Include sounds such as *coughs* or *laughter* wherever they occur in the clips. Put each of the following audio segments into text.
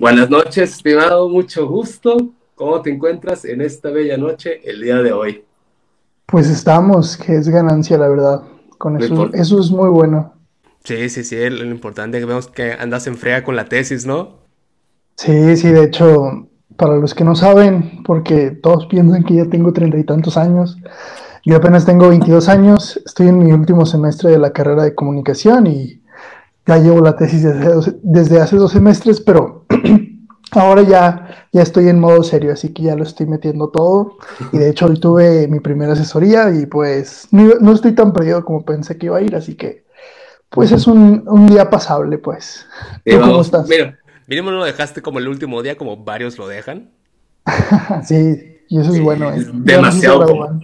Buenas noches, estimado, mucho gusto. ¿Cómo te encuentras en esta bella noche el día de hoy? Pues estamos, que es ganancia, la verdad. Con eso, eso es muy bueno. Sí, sí, sí, lo importante es que vemos que andas en frega con la tesis, ¿no? Sí, sí, de hecho, para los que no saben, porque todos piensan que ya tengo treinta y tantos años, yo apenas tengo 22 años, estoy en mi último semestre de la carrera de comunicación y ya llevo la tesis desde, desde hace dos semestres, pero *clears throat* ahora ya, ya estoy en modo serio, así que ya lo estoy metiendo todo. Y de hecho, hoy tuve mi primera asesoría y pues no, no estoy tan perdido como pensé que iba a ir, así que pues es un, un día pasable, pues. ¿Tú cómo estás? mira, mínimo no lo dejaste como el último día, como varios lo dejan. *laughs* Sí, y eso es Sí, bueno, es no demasiado.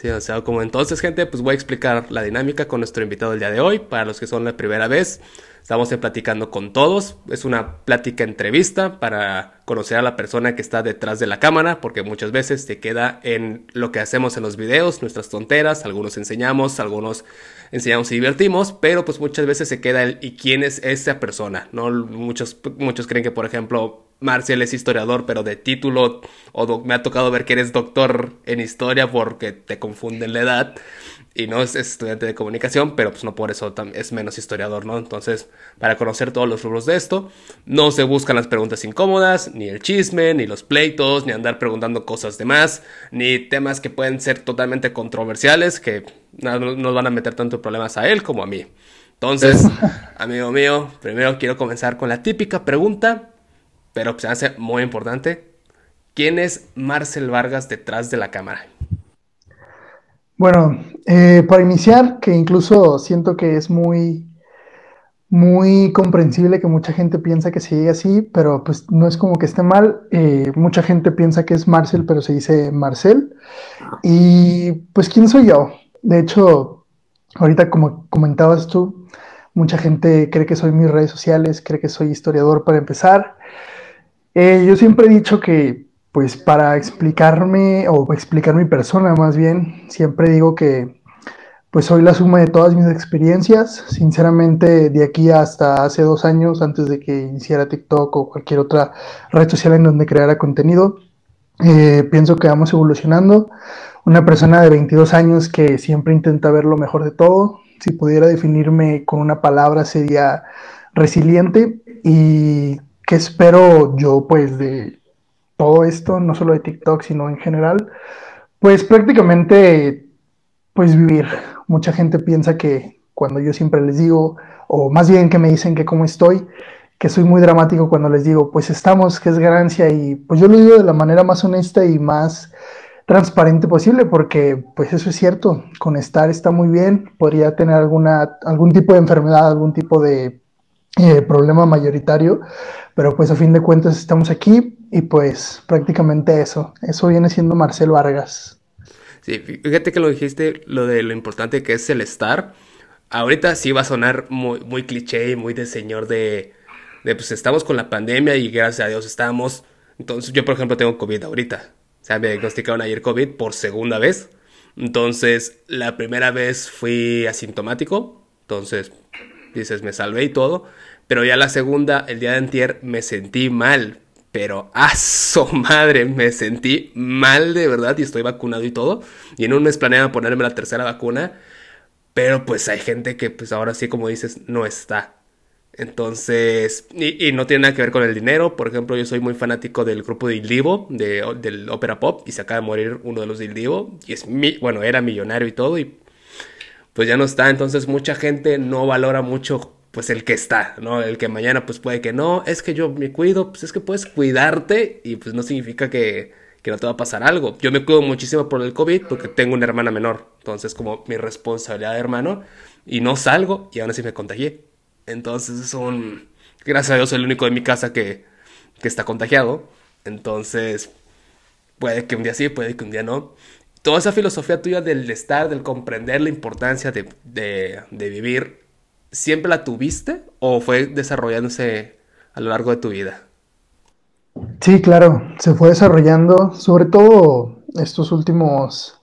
Sí, o sea, como entonces, gente, pues voy a explicar la dinámica con nuestro invitado el día de hoy. Para los que son la primera vez, estamos platicando con todos. Es una plática entrevista para conocer a la persona que está detrás de la cámara, porque muchas veces se queda en lo que hacemos en los videos, nuestras tonteras, algunos enseñamos, algunos enseñamos y divertimos, pero pues muchas veces se queda el ¿y quién es esa persona? ¿No? Muchos, muchos creen que, por ejemplo, Marcial es historiador, pero de título, o me ha tocado ver que eres doctor en historia porque te confunden la edad y no es, es estudiante de comunicación, pero pues no por eso es menos historiador, ¿no? Entonces, para conocer todos los rubros de esto, no se buscan las preguntas incómodas, ni el chisme, ni los pleitos, ni andar preguntando cosas de más, ni temas que pueden ser totalmente controversiales, que no no nos van a meter tanto problemas a él como a mí. Entonces, *laughs* amigo mío, primero quiero comenzar con la típica pregunta pero pues, se hace muy importante. ¿Quién es Marcel Vargas detrás de la cámara? Bueno, eh, para iniciar, que incluso siento que es muy, muy comprensible que mucha gente piensa que se diga así, pero pues no es como que esté mal. Eh, mucha gente piensa que es Marcel, pero se dice Marcel. Y pues, ¿quién soy yo? De hecho, ahorita como comentabas tú, mucha gente cree que soy mis redes sociales, cree que soy historiador para empezar. Eh, yo siempre he dicho que, pues, para explicarme o explicar mi persona más bien, siempre digo que, pues, soy la suma de todas mis experiencias. Sinceramente, de aquí hasta hace dos años, antes de que iniciara TikTok o cualquier otra red social en donde creara contenido, eh, pienso que vamos evolucionando. Una persona de 22 años que siempre intenta ver lo mejor de todo. Si pudiera definirme con una palabra sería resiliente y que espero yo pues todo esto, no solo de TikTok, sino en general, pues prácticamente pues vivir. Mucha gente piensa que cuando yo siempre les digo, o más bien que me dicen que cómo estoy, que soy muy dramático cuando les digo, pues estamos, que es ganancia, y pues yo lo digo de la manera más honesta y más transparente posible, porque pues eso es cierto, con estar está muy bien, podría tener alguna, algún tipo de enfermedad, algún tipo de eh, problema mayoritario, pero pues a fin de cuentas estamos aquí y pues prácticamente eso, eso viene siendo Marcel Vargas. Sí, fíjate que lo dijiste, lo de lo importante que es el estar. Ahorita sí va a sonar muy, muy cliché y muy de señor de, de, pues estamos con la pandemia y gracias a Dios estamos. Entonces, yo por ejemplo tengo COVID ahorita. O sea, me diagnosticaron ayer COVID por segunda vez. Entonces, la primera vez fui asintomático. Entonces, dices, me salvé y todo. Pero ya la segunda, el día de antier, me sentí mal. Pero a su *laughs* madre, me sentí mal de verdad y estoy vacunado y todo. Y en un mes planeaba ponerme la tercera vacuna. Pero pues hay gente que pues ahora sí, como dices, no está. Entonces, y, no tiene nada que ver con el dinero. Por ejemplo, yo soy muy fanático del grupo de Il Divo, de, del ópera pop, y se acaba de morir uno de los de Il Divo. Y es mi, bueno, era millonario y todo, y pues ya no está. Entonces mucha gente no valora mucho pues el que está, ¿no? El que mañana pues puede que no, es que yo me cuido, pues es que puedes cuidarte y pues no significa que, que no te va a pasar algo. Yo me cuido muchísimo por el COVID porque tengo una hermana menor, entonces como mi responsabilidad de hermano y no salgo y aún así me contagié. Entonces es un... Gracias a Dios el único de mi casa que, que está contagiado. Entonces puede que un día sí, puede que un día no. Toda esa filosofía tuya del estar, del comprender la importancia de, de, vivir, ¿siempre la tuviste o fue desarrollándose a lo largo de tu vida? Sí, claro, se fue desarrollando, sobre todo estos últimos,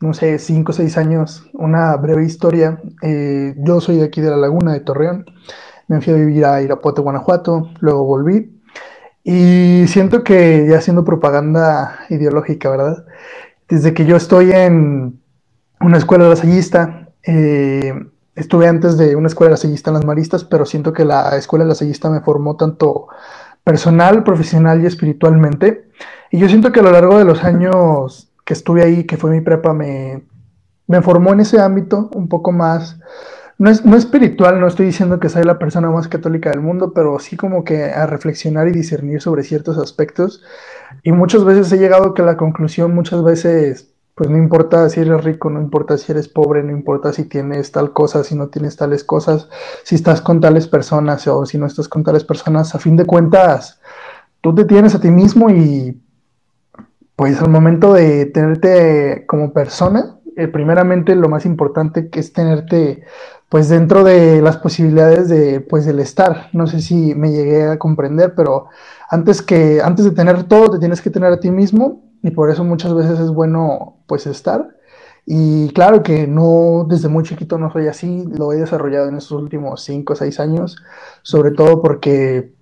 no sé, cinco o seis años, una breve historia. Eh, yo soy de aquí de La Laguna, de Torreón. me fui a vivir a Irapuato, Guanajuato, luego volví. Y siento que ya haciendo propaganda ideológica, ¿verdad? Desde que yo estoy en una escuela lasallista, eh, estuve antes de una escuela lasallista en las Maristas, pero siento que la escuela lasallista me formó tanto personal, profesional y espiritualmente. Y yo siento que a lo largo de los años que estuve ahí, que fue mi prepa, me, me formó en ese ámbito un poco más, no es, no espiritual, no estoy diciendo que soy la persona más católica del mundo, pero sí como que a reflexionar y discernir sobre ciertos aspectos. Y muchas veces he llegado que la conclusión, muchas veces, pues no importa si eres rico, no importa si eres pobre, no importa si tienes tal cosa, si no tienes tales cosas, si estás con tales personas o si no estás con tales personas, a fin de cuentas, tú te tienes a ti mismo y pues al momento de tenerte como persona, eh, primeramente lo más importante que es tenerte pues dentro de las posibilidades de pues del estar. No sé si me llegué a comprender, pero antes que antes de tener todo te tienes que tener a ti mismo y por eso muchas veces es bueno pues estar. Y claro que no desde muy chiquito no soy así, lo he desarrollado en estos últimos 5 o 6 años, sobre todo porque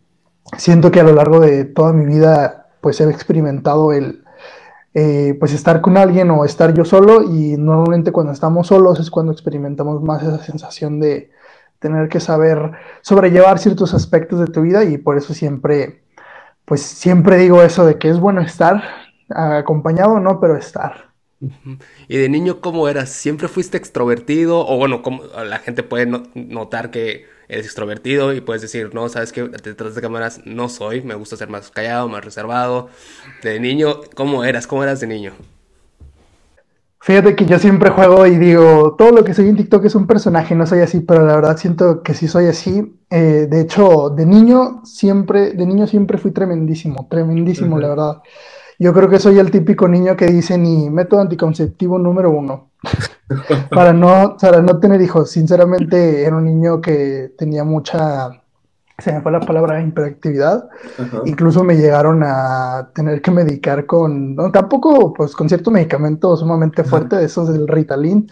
siento que a lo largo de toda mi vida pues he experimentado el eh, pues estar con alguien o estar yo solo y normalmente cuando estamos solos es cuando experimentamos más esa sensación de tener que saber sobrellevar ciertos aspectos de tu vida y por eso siempre, pues siempre digo eso de que es bueno estar acompañado, no, pero estar. ¿Y de niño cómo eras? ¿Siempre fuiste extrovertido? O bueno, como la gente puede notar que eres extrovertido y puedes decir, no, sabes que detrás de cámaras no soy, me gusta ser más callado, más reservado. De niño, ¿cómo eras? ¿Cómo eras de niño? Fíjate que yo siempre juego y digo, todo lo que soy en TikTok es un personaje, no soy así, pero la verdad siento que sí soy así. Eh, de hecho, de niño siempre, de niño siempre fui tremendísimo, tremendísimo, la verdad. Yo creo que soy el típico niño que dice ni método anticonceptivo número uno. *laughs* para, no, para no tener hijos. Sinceramente, era un niño que tenía mucha, se me fue la palabra, hiperactividad. Incluso me llegaron a tener que medicar con, no, tampoco, pues con cierto medicamento sumamente fuerte, de esos del Ritalin.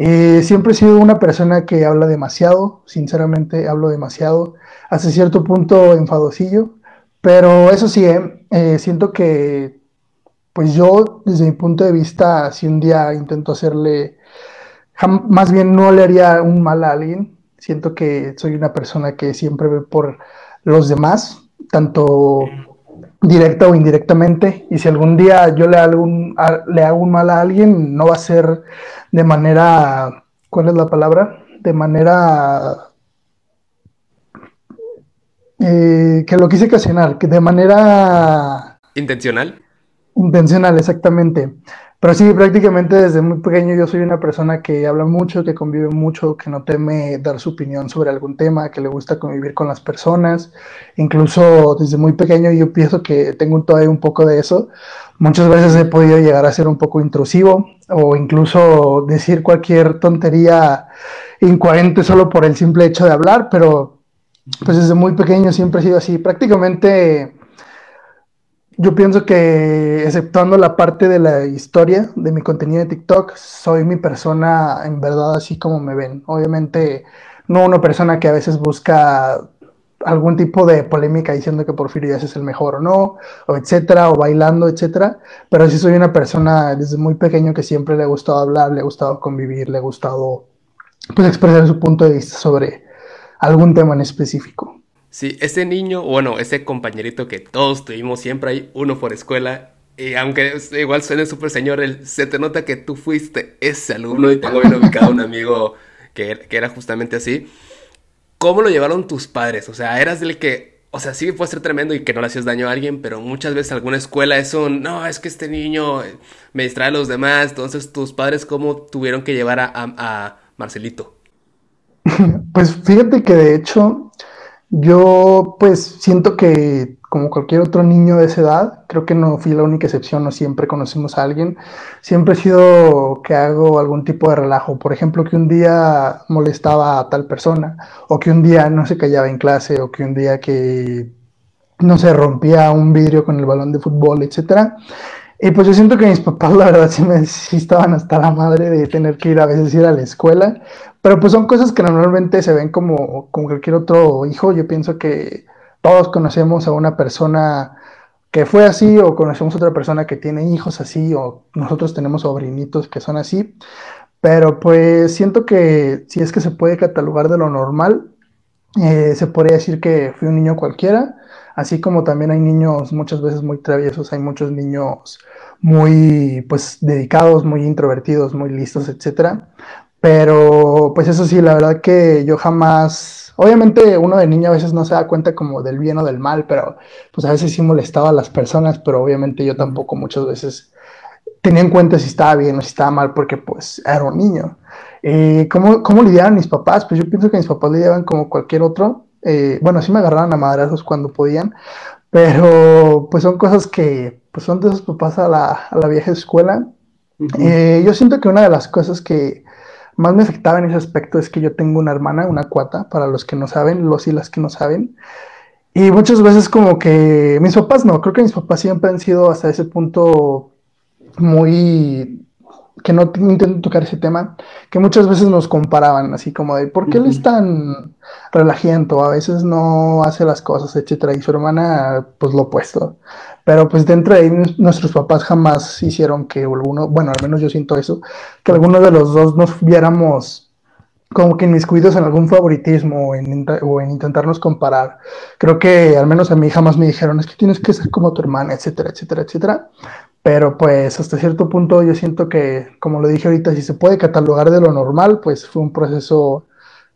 Eh, siempre he sido una persona que habla demasiado, sinceramente hablo demasiado, hasta cierto punto enfadosillo, pero eso sí, eh, eh, siento que pues yo, desde mi punto de vista, si un día intento hacerle, más bien no le haría un mal a alguien, siento que soy una persona que siempre ve por los demás, tanto directa o indirectamente, y si algún día yo le hago un, le hago un mal a alguien, no va a ser de manera, ¿cuál es la palabra? De manera eh, que lo quise ocasionar, que de manera... ¿Intencional? Intencional, exactamente. Pero sí, prácticamente desde muy pequeño yo soy una persona que habla mucho, que convive mucho, que no teme dar su opinión sobre algún tema, que le gusta convivir con las personas. Incluso desde muy pequeño yo pienso que tengo todavía un poco de eso. Muchas veces he podido llegar a ser un poco intrusivo o incluso decir cualquier tontería incoherente solo por el simple hecho de hablar, pero pues desde muy pequeño siempre he sido así. Prácticamente yo pienso que, exceptuando la parte de la historia de mi contenido de TikTok, soy mi persona en verdad así como me ven. Obviamente, no una persona que a veces busca algún tipo de polémica diciendo que Porfirio Díaz es el mejor o no, o etcétera, o bailando, etcétera. Pero sí soy una persona desde muy pequeño que siempre le ha gustado hablar, le ha gustado convivir, le ha gustado pues, expresar su punto de vista sobre algún tema en específico. Sí, ese niño, bueno, ese compañerito que todos tuvimos, siempre hay uno por escuela. Y aunque igual suene súper señor, se te nota que tú fuiste ese alumno y tengo bien ubicado un amigo que, que era justamente así. ¿Cómo lo llevaron tus padres? O sea, eras del que o sea, sí puede ser tremendo y que no le hacías daño a alguien, pero muchas veces alguna escuela es un, no, es que este niño me distrae a los demás. Entonces, ¿tus padres cómo tuvieron que llevar a, a Marcelito? *laughs* Pues fíjate que de hecho, yo pues siento que como cualquier otro niño de esa edad, creo que no fui la única excepción, no siempre conocimos a alguien, siempre he sido que hago algún tipo de relajo, por ejemplo, que un día molestaba a tal persona, o que un día no se callaba en clase, o que un día que no se rompía un vidrio con el balón de fútbol, etcétera. Y pues yo siento que mis papás, la verdad, sí, me, estaban hasta la madre de tener que ir a veces ir a la escuela, Pero pues son cosas que normalmente se ven como, como cualquier otro hijo. Yo pienso que todos conocemos a una persona que fue así o conocemos a otra persona que tiene hijos así o nosotros tenemos sobrinitos que son así. Pero pues siento que si es que se puede catalogar de lo normal, eh, se podría decir que fui un niño cualquiera, así como también hay niños muchas veces muy traviesos, hay muchos niños muy pues dedicados, muy introvertidos, muy listos, etcétera. Pero pues eso sí, la verdad que yo jamás, obviamente uno de niño a veces no se da cuenta como del bien o del mal, pero pues a veces sí molestaba a las personas, pero obviamente yo tampoco muchas veces tenía en cuenta si estaba bien o si estaba mal porque pues era un niño. Eh, ¿cómo, ¿Cómo lidiaban mis papás? Pues yo pienso que mis papás lidiaban como cualquier otro. Eh, bueno, sí me agarraban a madrazos cuando podían, pero pues son cosas que pues son de esos papás a la, a la vieja escuela. Eh, yo siento que una de las cosas que más me afectaba en ese aspecto es que yo tengo una hermana, una cuata, para los que no saben, los y las que no saben. Y muchas veces como que mis papás no, creo que mis papás siempre han sido hasta ese punto muy que no intento tocar ese tema, que muchas veces nos comparaban, así como de, ¿por qué él es tan relajiento? A veces no hace las cosas, etcétera, y su hermana, pues lo opuesto. Pero pues dentro de ahí nuestros papás jamás hicieron que alguno, bueno, al menos yo siento eso, que alguno de los dos nos viéramos como que inmiscuidos en algún favoritismo o en, o en intentarnos comparar. Creo que al menos a mí jamás me dijeron, es que tienes que ser como tu hermana, etcétera, etcétera, etcétera. Pero pues hasta cierto punto yo siento que, como lo dije ahorita, si se puede catalogar de lo normal, pues fue un proceso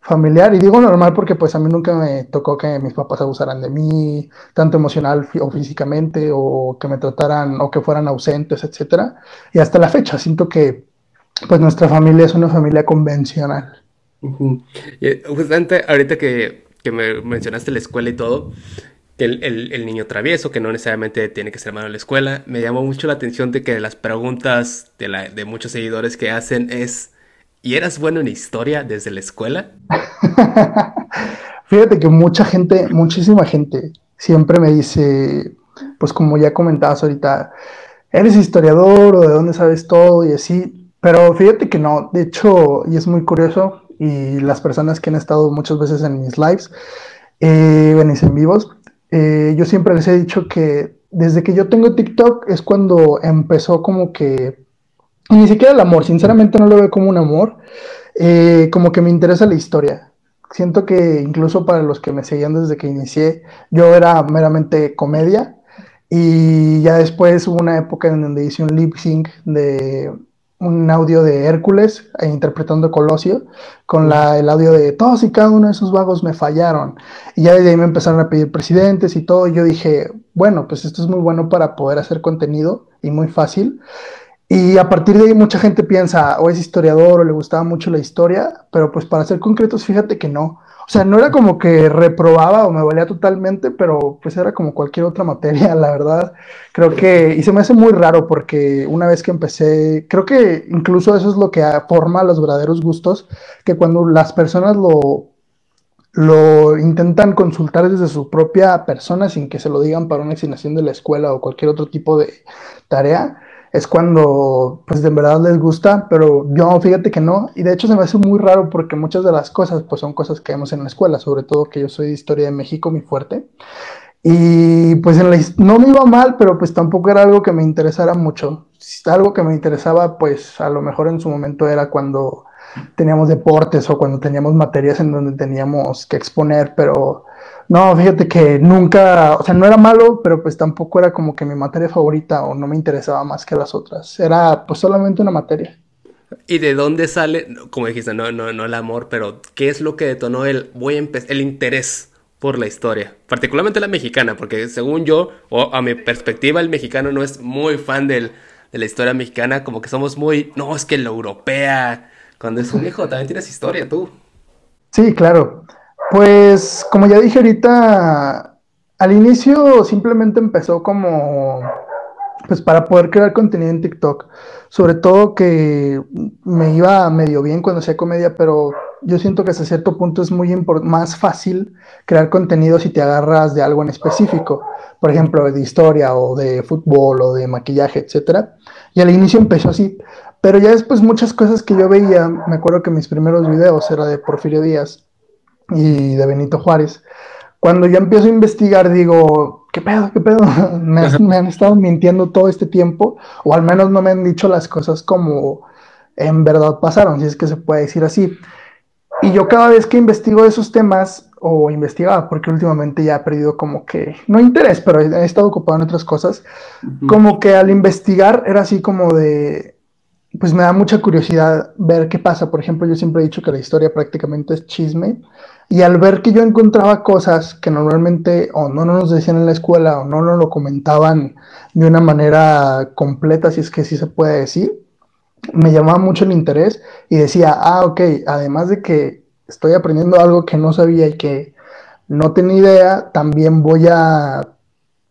familiar. Y digo normal porque pues a mí nunca me tocó que mis papás abusaran de mí, tanto emocional o físicamente, o que me trataran o que fueran ausentes, etc. Y hasta la fecha siento que pues nuestra familia es una familia convencional. Justamente ahorita que, que me mencionaste la escuela y todo, el, niño travieso, que no necesariamente tiene que ser malo en la escuela. Me llamó mucho la atención de que las preguntas de, muchos seguidores que hacen es, ¿y eras bueno en historia desde la escuela? *laughs* Fíjate que mucha gente, muchísima gente, siempre me dice, pues como ya comentabas ahorita, ¿eres historiador o de dónde sabes todo y así? Pero fíjate que no, de hecho, y es muy curioso, y las personas que han estado muchas veces en mis lives, eh, en vivos, eh, yo siempre les he dicho que desde que yo tengo TikTok es cuando empezó como que, ni siquiera el amor, sinceramente no lo veo como un amor, eh, como que me interesa la historia. Siento que incluso para los que me seguían desde que inicié, yo era meramente comedia y ya después hubo una época en donde hice un lip sync de un audio de Hércules e interpretando Colosio con la, el audio de todos y cada uno de esos vagos me fallaron. Y ya desde ahí me empezaron a pedir presidentes y todo. Y yo dije, bueno, pues esto es muy bueno para poder hacer contenido y muy fácil. Y a partir de ahí mucha gente piensa, o es historiador o le gustaba mucho la historia, pero pues para ser concretos, fíjate que no. O sea, no era como que reprobaba o me valía totalmente, pero pues era como cualquier otra materia, *laughs* la verdad. Creo que, y se me hace muy raro porque una vez que empecé, creo que incluso eso es lo que forma los verdaderos gustos, que cuando las personas lo, lo intentan consultar desde su propia persona sin que se lo digan para una asignación de la escuela o cualquier otro tipo de tarea, es cuando pues de verdad les gusta, pero yo fíjate que no, y de hecho se me hace muy raro porque muchas de las cosas pues son cosas que vemos en la escuela, sobre todo que yo soy de historia de México, mi fuerte, y pues no me iba mal, pero pues tampoco era algo que me interesara mucho, algo que me interesaba pues a lo mejor en su momento era cuando teníamos deportes o cuando teníamos materias en donde teníamos que exponer, pero no, fíjate que nunca, o sea, no era malo, pero pues tampoco era como que mi materia favorita o no me interesaba más que las otras. Era pues solamente una materia. ¿Y de dónde sale, como dijiste, no, no, no el amor, pero qué es lo que detonó el, voy a el interés por la historia? Particularmente la mexicana, porque según yo, o a mi perspectiva, el mexicano no es muy fan del, de la historia mexicana, como que somos muy, no, es que la europea, cuando es un hijo, también tienes historia tú. Sí, claro. Pues como ya dije ahorita, al inicio simplemente empezó como pues para poder crear contenido en TikTok. Sobre todo que me iba medio bien cuando hacía comedia, pero yo siento que hasta cierto punto es muy más fácil crear contenido si te agarras de algo en específico. Por ejemplo, de historia o de fútbol o de maquillaje, etc. Y al inicio empezó así. Pero ya después muchas cosas que yo veía, me acuerdo que mis primeros videos era de Porfirio Díaz y de Benito Juárez. Cuando yo empiezo a investigar, digo, ¿qué pedo? ¿Qué pedo? *laughs* me, me han estado mintiendo todo este tiempo, o al menos no me han dicho las cosas como en verdad pasaron, si es que se puede decir así. Y yo cada vez que investigo esos temas, o investigaba, porque últimamente ya he perdido como que, no interés, pero he estado ocupado en otras cosas, como que al investigar era así como de, pues me da mucha curiosidad ver qué pasa. Por ejemplo, yo siempre he dicho que la historia prácticamente es chisme, y al ver que yo encontraba cosas que normalmente o no nos decían en la escuela o no nos lo comentaban de una manera completa, si es que sí se puede decir, me llamaba mucho el interés y decía, ah, ok, además de que estoy aprendiendo algo que no sabía y que no tenía idea, también voy a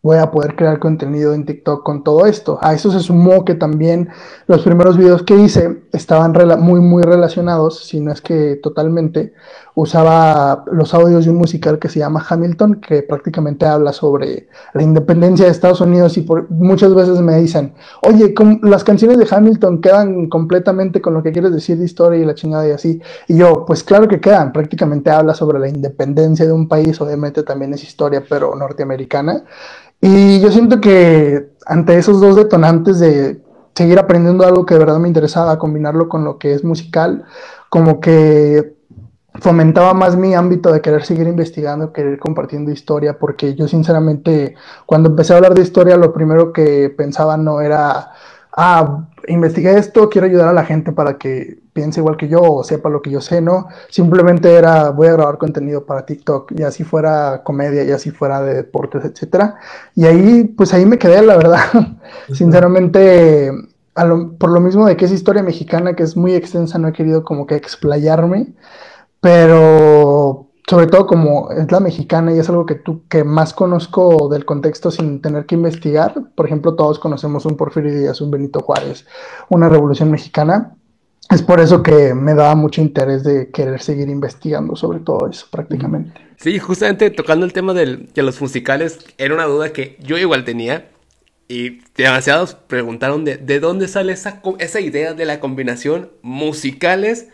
voy a poder crear contenido en TikTok con todo esto. A eso se sumó que también los primeros videos que hice estaban muy, muy relacionados, si no es que totalmente. Usaba los audios de un musical que se llama Hamilton, que prácticamente habla sobre la independencia de Estados Unidos y por, muchas veces me dicen, oye, las canciones de Hamilton quedan completamente con lo que quieres decir de historia y la chingada y así. Y yo, pues claro que quedan, prácticamente habla sobre la independencia de un país, obviamente también es historia, pero norteamericana. Y yo siento que ante esos dos detonantes de seguir aprendiendo algo que de verdad me interesaba, combinarlo con lo que es musical, como que fomentaba más mi ámbito de querer seguir investigando, querer compartiendo historia, porque yo sinceramente cuando empecé a hablar de historia lo primero que pensaba no era ah, investigué esto, quiero ayudar a la gente para que piense igual que yo o sepa lo que yo sé, ¿no? Simplemente era, voy a grabar contenido para TikTok, y así fuera comedia, y así fuera de deportes, etcétera. Y ahí, pues ahí me quedé, la verdad. Sinceramente, por lo mismo de que es historia mexicana, que es muy extensa, no he querido como que explayarme, pero sobre todo como es la mexicana y es algo que tú que más conozco del contexto sin tener que investigar. Por ejemplo, todos conocemos un Porfirio Díaz, un Benito Juárez, una revolución mexicana. Es por eso que me daba mucho interés de querer seguir investigando sobre todo eso prácticamente. Sí, justamente tocando el tema de los musicales, era una duda que yo igual tenía y demasiados preguntaron de, de dónde sale esa, esa idea de la combinación musicales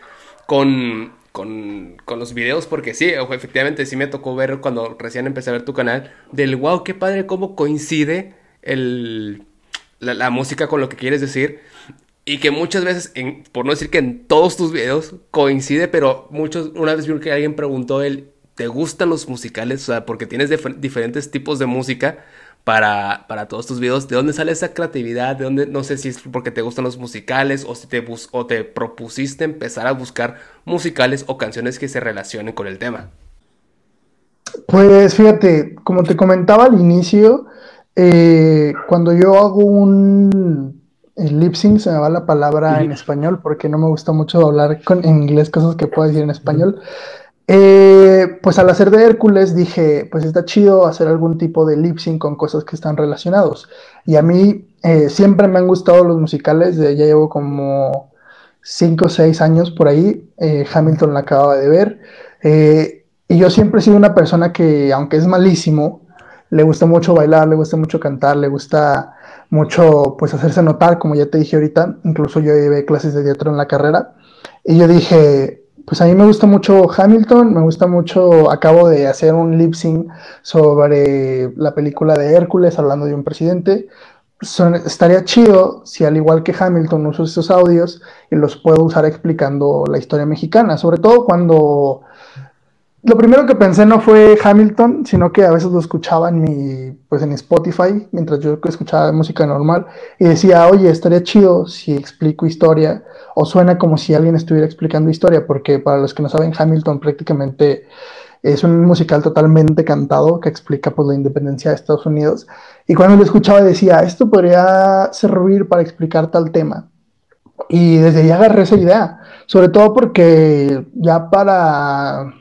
con con, los videos, porque sí, efectivamente sí me tocó ver cuando recién empecé a ver tu canal, del wow, qué padre cómo coincide el, la, música con lo que quieres decir. Y que muchas veces, por no decir que en todos tus videos coincide, pero muchos, una vez vi que alguien preguntó él, ¿te gustan los musicales? O sea, porque tienes diferentes tipos de música para, para todos tus videos. ¿De dónde sale esa creatividad? ¿De dónde, no sé si es porque te gustan los musicales o si te, o te propusiste empezar a buscar musicales o canciones que se relacionen con el tema? Pues fíjate, como te comentaba al inicio, eh, cuando yo hago un lip sync, se me va la palabra en español porque no me gusta mucho hablar con, en inglés cosas que puedo decir en español. Eh, pues al hacer de Hércules dije, pues está chido hacer algún tipo de lip sync con cosas que están relacionados. Y a mí eh, siempre me han gustado los musicales, ya llevo como 5 o 6 años por ahí, eh, Hamilton la acababa de ver. y yo siempre he sido una persona que, aunque es malísimo, le gusta mucho bailar, le gusta mucho cantar, le gusta mucho pues hacerse notar, como ya te dije ahorita, incluso yo llevé clases de teatro en la carrera. Y yo dije, pues a mí me gusta mucho Hamilton, me gusta mucho, acabo de hacer un lip sync sobre la película de Hércules hablando de un presidente. estaría chido si al igual que Hamilton uso esos audios y los puedo usar explicando la historia mexicana, sobre todo cuando lo primero que pensé no fue Hamilton, sino que a veces lo escuchaba en mi, pues en Spotify, mientras yo escuchaba música normal, y decía, oye, estaría chido si explico historia, o suena como si alguien estuviera explicando historia, porque para los que no saben, Hamilton prácticamente es un musical totalmente cantado que explica pues la independencia de Estados Unidos. Y cuando lo escuchaba decía, esto podría servir para explicar tal tema. Y desde ahí agarré esa idea, sobre todo porque ya para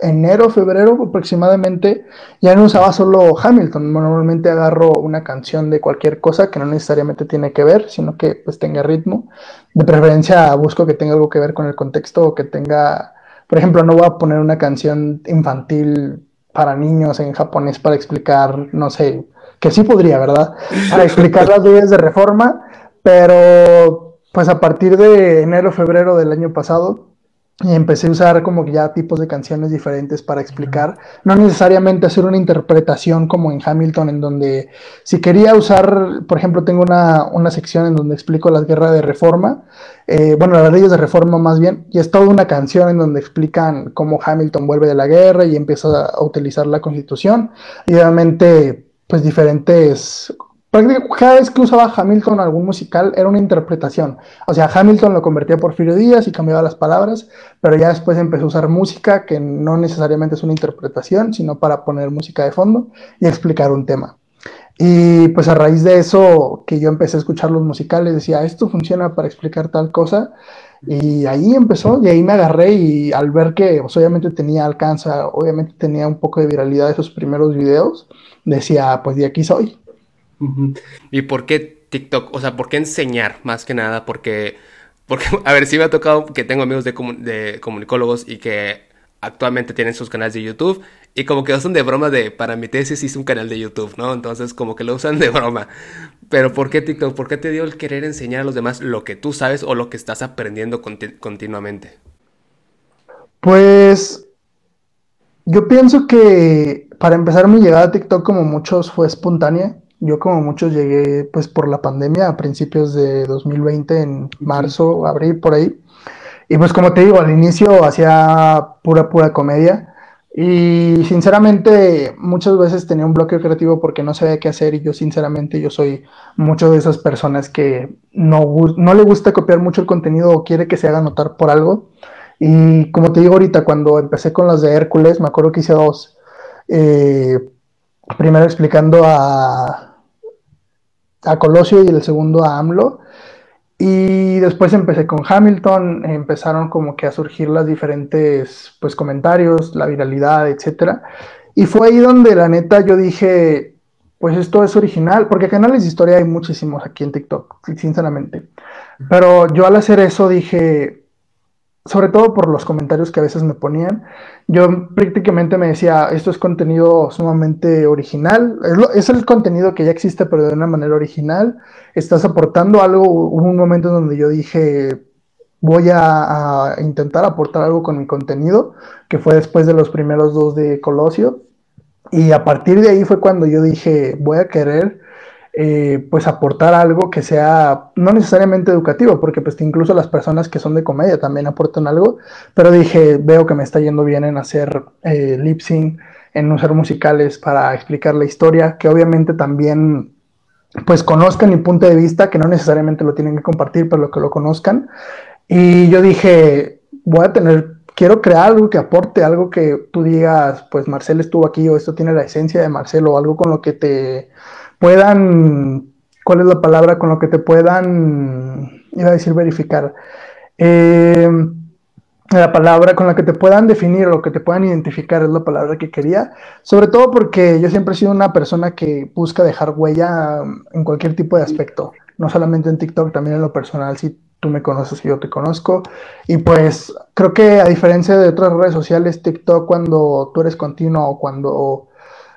enero, febrero aproximadamente, ya no usaba solo Hamilton. Normalmente agarro una canción de cualquier cosa que no necesariamente tiene que ver, sino que pues tenga ritmo. De preferencia busco que tenga algo que ver con el contexto o que tenga, por ejemplo, no voy a poner una canción infantil para niños en japonés para explicar, no sé, que sí podría, ¿verdad? Para explicar las leyes de reforma, pero pues a partir de enero, febrero del año pasado, y empecé a usar como que ya tipos de canciones diferentes para explicar, no necesariamente hacer una interpretación como en Hamilton, en donde si quería usar, por ejemplo, tengo una, una sección en donde explico las guerras de reforma, eh, bueno, las leyes de reforma más bien, y es toda una canción en donde explican cómo Hamilton vuelve de la guerra y empieza a utilizar la constitución, y obviamente pues diferentes cada vez que usaba Hamilton algún musical era una interpretación. O sea, Hamilton lo convertía por Porfirio Díaz y cambiaba las palabras, pero ya después empezó a usar música que no necesariamente es una interpretación, sino para poner música de fondo y explicar un tema. Y pues a raíz de eso, que yo empecé a escuchar los musicales, decía, esto funciona para explicar tal cosa. Y ahí empezó, y ahí me agarré y al ver que pues, obviamente tenía alcance, obviamente tenía un poco de viralidad esos primeros videos, decía, pues de aquí soy. ¿Y por qué TikTok? O sea, ¿por qué enseñar más que nada? Porque, porque *laughs* a ver, sí me ha tocado que tengo amigos de, de comunicólogos y que actualmente tienen sus canales de YouTube y como que lo usan de broma de, para mi tesis hice un canal de YouTube, ¿no? Entonces como que lo usan de *laughs* broma. Pero ¿por qué TikTok? ¿Por qué te dio el querer enseñar a los demás lo que tú sabes o lo que estás aprendiendo continuamente? Pues yo pienso que para empezar mi llegada a TikTok como muchos fue espontánea. Yo como muchos llegué pues por la pandemia a principios de 2020, en marzo, abril, por ahí. Y pues como te digo, al inicio hacía pura, pura comedia. Y sinceramente muchas veces tenía un bloqueo creativo porque no sabía qué hacer y yo sinceramente yo soy mucho de esas personas que no, no le gusta copiar mucho el contenido o quiere que se haga notar por algo. Y como te digo ahorita, cuando empecé con las de Hércules, me acuerdo que hice dos. Eh, primero explicando a, a Colosio y el segundo a AMLO. Y después empecé con Hamilton, empezaron como que a surgir las diferentes pues comentarios, la viralidad, etcétera. Y fue ahí donde la neta yo dije, pues esto es original, porque canales de historia hay muchísimos aquí en TikTok, sinceramente. Pero yo al hacer eso dije, sobre todo por los comentarios que a veces me ponían, yo prácticamente me decía, esto es contenido sumamente original, es, el contenido que ya existe pero de una manera original, estás aportando algo, hubo un momento en donde yo dije, voy a, intentar aportar algo con mi contenido, que fue después de los primeros dos de Colosio, y a partir de ahí fue cuando yo dije, voy a querer eh, pues aportar algo que sea no necesariamente educativo, porque pues incluso las personas que son de comedia también aportan algo, pero dije, veo que me está yendo bien en hacer eh, lip sync, en usar musicales para explicar la historia, que obviamente también pues conozcan mi punto de vista, que no necesariamente lo tienen que compartir, pero que lo conozcan. Y yo dije, voy a tener, quiero crear algo que aporte, algo que tú digas, pues Marcel estuvo aquí o esto tiene la esencia de Marcel o algo con lo que te puedan, ¿cuál es la palabra? Con lo que te puedan, iba a decir verificar, eh, la palabra con la que te puedan definir o que te puedan identificar es la palabra que quería, sobre todo porque yo siempre he sido una persona que busca dejar huella en cualquier tipo de aspecto, no solamente en TikTok, también en lo personal, si tú me conoces y yo te conozco, y pues creo que a diferencia de otras redes sociales, TikTok cuando tú eres continuo o cuando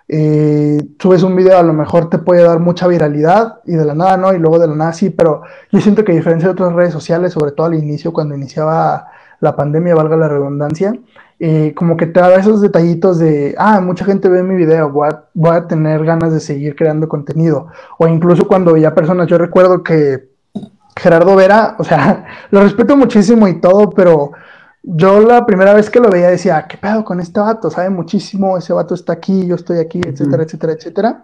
eh, subes un video, a lo mejor te puede dar mucha viralidad y de la nada no, y luego de la nada sí, pero yo siento que a diferencia de otras redes sociales, sobre todo al inicio, cuando iniciaba la pandemia, valga la redundancia, eh, como que te da esos detallitos de, ah, mucha gente ve mi video, voy a, voy a tener ganas de seguir creando contenido. O incluso cuando veía personas, yo recuerdo que Gerardo Vera, o sea, *laughs* lo respeto muchísimo y todo, pero yo la primera vez que lo veía decía, ¿qué pedo con este vato? Sabe muchísimo, ese vato está aquí, yo estoy aquí, etcétera, etcétera, etcétera.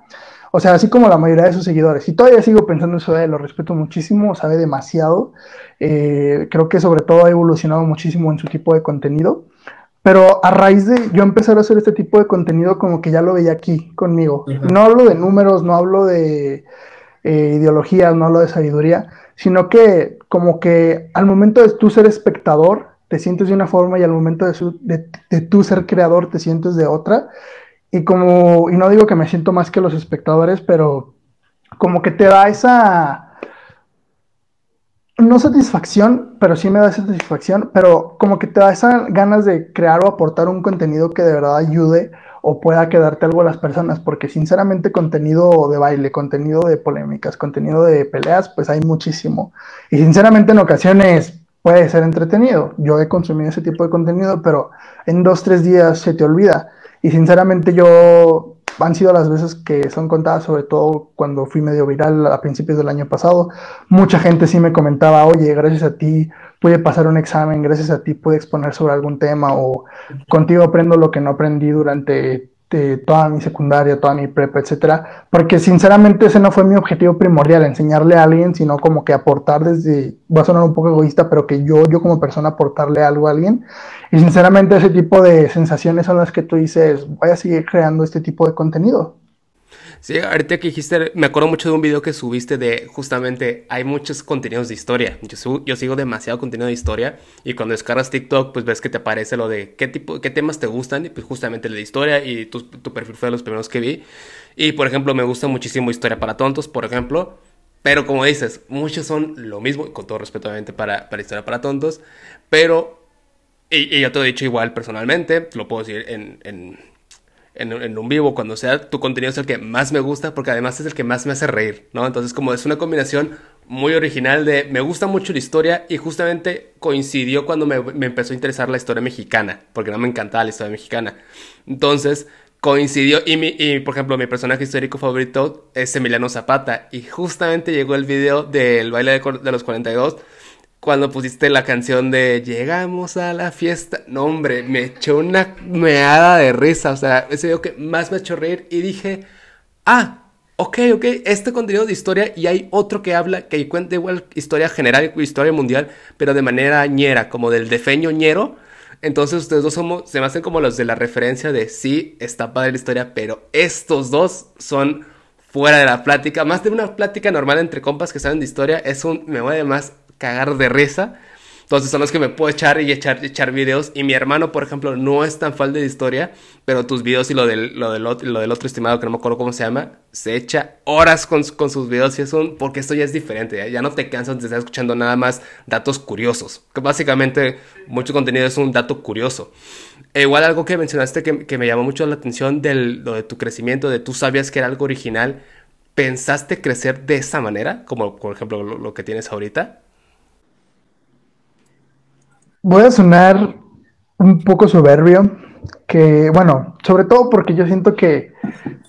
O sea, así como la mayoría de sus seguidores. Y todavía sigo pensando eso de él, lo respeto muchísimo, sabe demasiado. Eh, creo que sobre todo ha evolucionado muchísimo en su tipo de contenido. Pero a raíz de yo empezar a hacer este tipo de contenido, como que ya lo veía aquí conmigo. No hablo de números, no hablo de eh, ideologías, no hablo de sabiduría, sino que como que al momento de tú ser espectador, te sientes de una forma y al momento de, su, de, tú ser creador te sientes de otra. Y como, y no digo que me siento más que los espectadores, pero como que te da esa, no satisfacción, pero sí me da satisfacción, pero como que te da esas ganas de crear o aportar un contenido que de verdad ayude o pueda quedarte algo a las personas, porque sinceramente contenido de baile, contenido de polémicas, contenido de peleas, pues hay muchísimo. Y sinceramente en ocasiones puede ser entretenido. Yo he consumido ese tipo de contenido, pero en dos, tres días se te olvida. Y sinceramente yo han sido las veces que son contadas, sobre todo cuando fui medio viral a principios del año pasado. Mucha gente sí me comentaba, oye, gracias a ti pude pasar un examen, gracias a ti pude exponer sobre algún tema o contigo aprendo lo que no aprendí durante este, toda mi secundaria, toda mi prepa, etcétera, porque sinceramente ese no fue mi objetivo primordial, enseñarle a alguien, sino como que aportar desde, va a sonar un poco egoísta, pero que yo, yo como persona aportarle algo a alguien. Y sinceramente ese tipo de sensaciones son las que tú dices, voy a seguir creando este tipo de contenido. Sí, ahorita que dijiste, me acuerdo mucho de un video que subiste de justamente hay muchos contenidos de historia. Yo, sigo demasiado contenido de historia y cuando descargas TikTok, pues ves que te aparece lo de qué tipo, qué temas te gustan y pues justamente el de historia y tu, perfil fue de los primeros que vi. Y por ejemplo, me gusta muchísimo historia para tontos, por ejemplo. Pero como dices, muchos son lo mismo, con todo respeto obviamente para, para historia para tontos, pero, y, yo te lo he dicho igual personalmente, lo puedo decir en en, un vivo, cuando sea, tu contenido es el que más me gusta porque además es el que más me hace reír, ¿no? Entonces como es una combinación muy original de me gusta mucho la historia y justamente coincidió cuando me, empezó a interesar la historia mexicana, porque no me encantaba la historia mexicana. Entonces coincidió y, mi, y por ejemplo mi personaje histórico favorito es Emiliano Zapata y justamente llegó el video del baile de, de los 42 cuando pusiste la canción de Llegamos a la fiesta. No, hombre, me echó una meada de risa. O sea, ese video que más me echó reír. Y dije, ah, ok, ok, este contenido de historia. Y hay otro que habla, que cuenta igual historia general, historia mundial, pero de manera ñera, como del defeño ñero. Entonces ustedes dos somos, se me hacen como los de la referencia de sí, está padre la historia, pero estos dos son fuera de la plática, más de una plática normal entre compas que saben de historia, es un, me voy además cagar de risa. Entonces son los que me puedo echar y echar, echar videos. Y mi hermano, por ejemplo, no es tan fan de historia, pero tus videos y lo del, lo del, del otro estimado, que no me acuerdo cómo se llama, se echa horas con, con sus videos y es un... Porque esto ya es diferente, ¿ya? no te cansas de estar escuchando nada más datos curiosos. Que básicamente mucho contenido es un dato curioso. E igual algo que mencionaste que, que, me llamó mucho la atención de lo de tu crecimiento, de tú sabías que era algo original. ¿Pensaste crecer de esa manera? Como por ejemplo lo que tienes ahorita. Voy a sonar un poco soberbio, que bueno, sobre todo porque yo siento que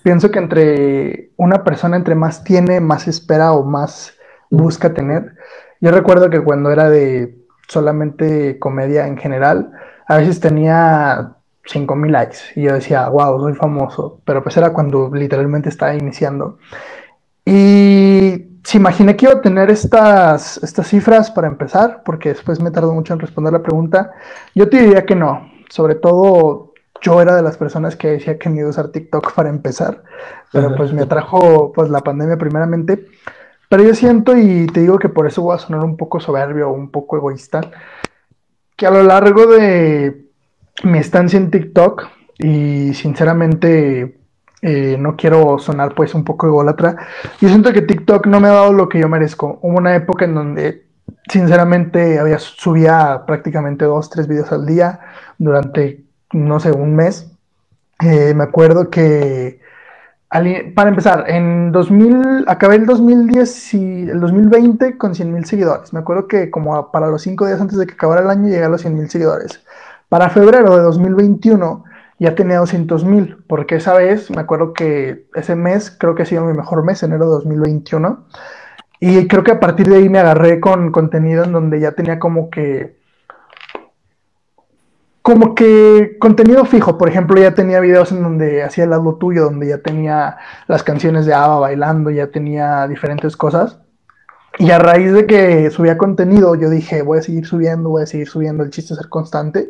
pienso que entre una persona entre más tiene, más espera o más busca tener. Yo recuerdo que cuando era de solamente comedia en general, a veces tenía 5000 likes y yo decía, wow, soy famoso, pero pues era cuando literalmente estaba iniciando. Y se imaginé que iba a tener estas, estas cifras para empezar, porque después me tardó mucho en responder la pregunta. Yo te diría que no. Sobre todo, yo era de las personas que decía que iba a usar TikTok para empezar, pero pues me atrajo pues la pandemia primeramente. Pero yo siento, y te digo que por eso voy a sonar un poco soberbio un poco egoísta, que a lo largo de mi estancia en TikTok, y sinceramente eh, no quiero sonar pues un poco ególatra. Yo siento que TikTok no me ha dado lo que yo merezco. Hubo una época en donde sinceramente había subía prácticamente dos, tres videos al día durante, no sé, un mes. Eh, me acuerdo que, para empezar, en 2000, acabé el 2010 y el 2020 con 100 mil seguidores. Me acuerdo que como para los cinco días antes de que acabara el año llegué a los 100 mil seguidores. Para febrero de 2021 ya tenía 200 mil, porque esa vez me acuerdo que ese mes creo que ha sido mi mejor mes, enero de 2021, y creo que a partir de ahí me agarré con contenido en donde ya tenía como que como que contenido fijo, por ejemplo, ya tenía videos en donde hacía el lado tuyo, donde ya tenía las canciones de Ava bailando, ya tenía diferentes cosas. Y a raíz de que subía contenido, yo dije, voy a seguir subiendo, voy a seguir subiendo, el chiste es ser constante.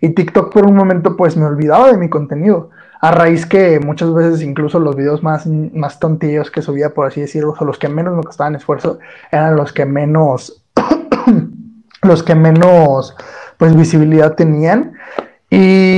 Y TikTok por un momento pues me olvidaba de mi contenido. A raíz que muchas veces incluso los videos más, más tontillos que subía, por así decirlo, o los que menos me costaban esfuerzo, eran los que menos, *coughs* los que menos pues visibilidad tenían. Y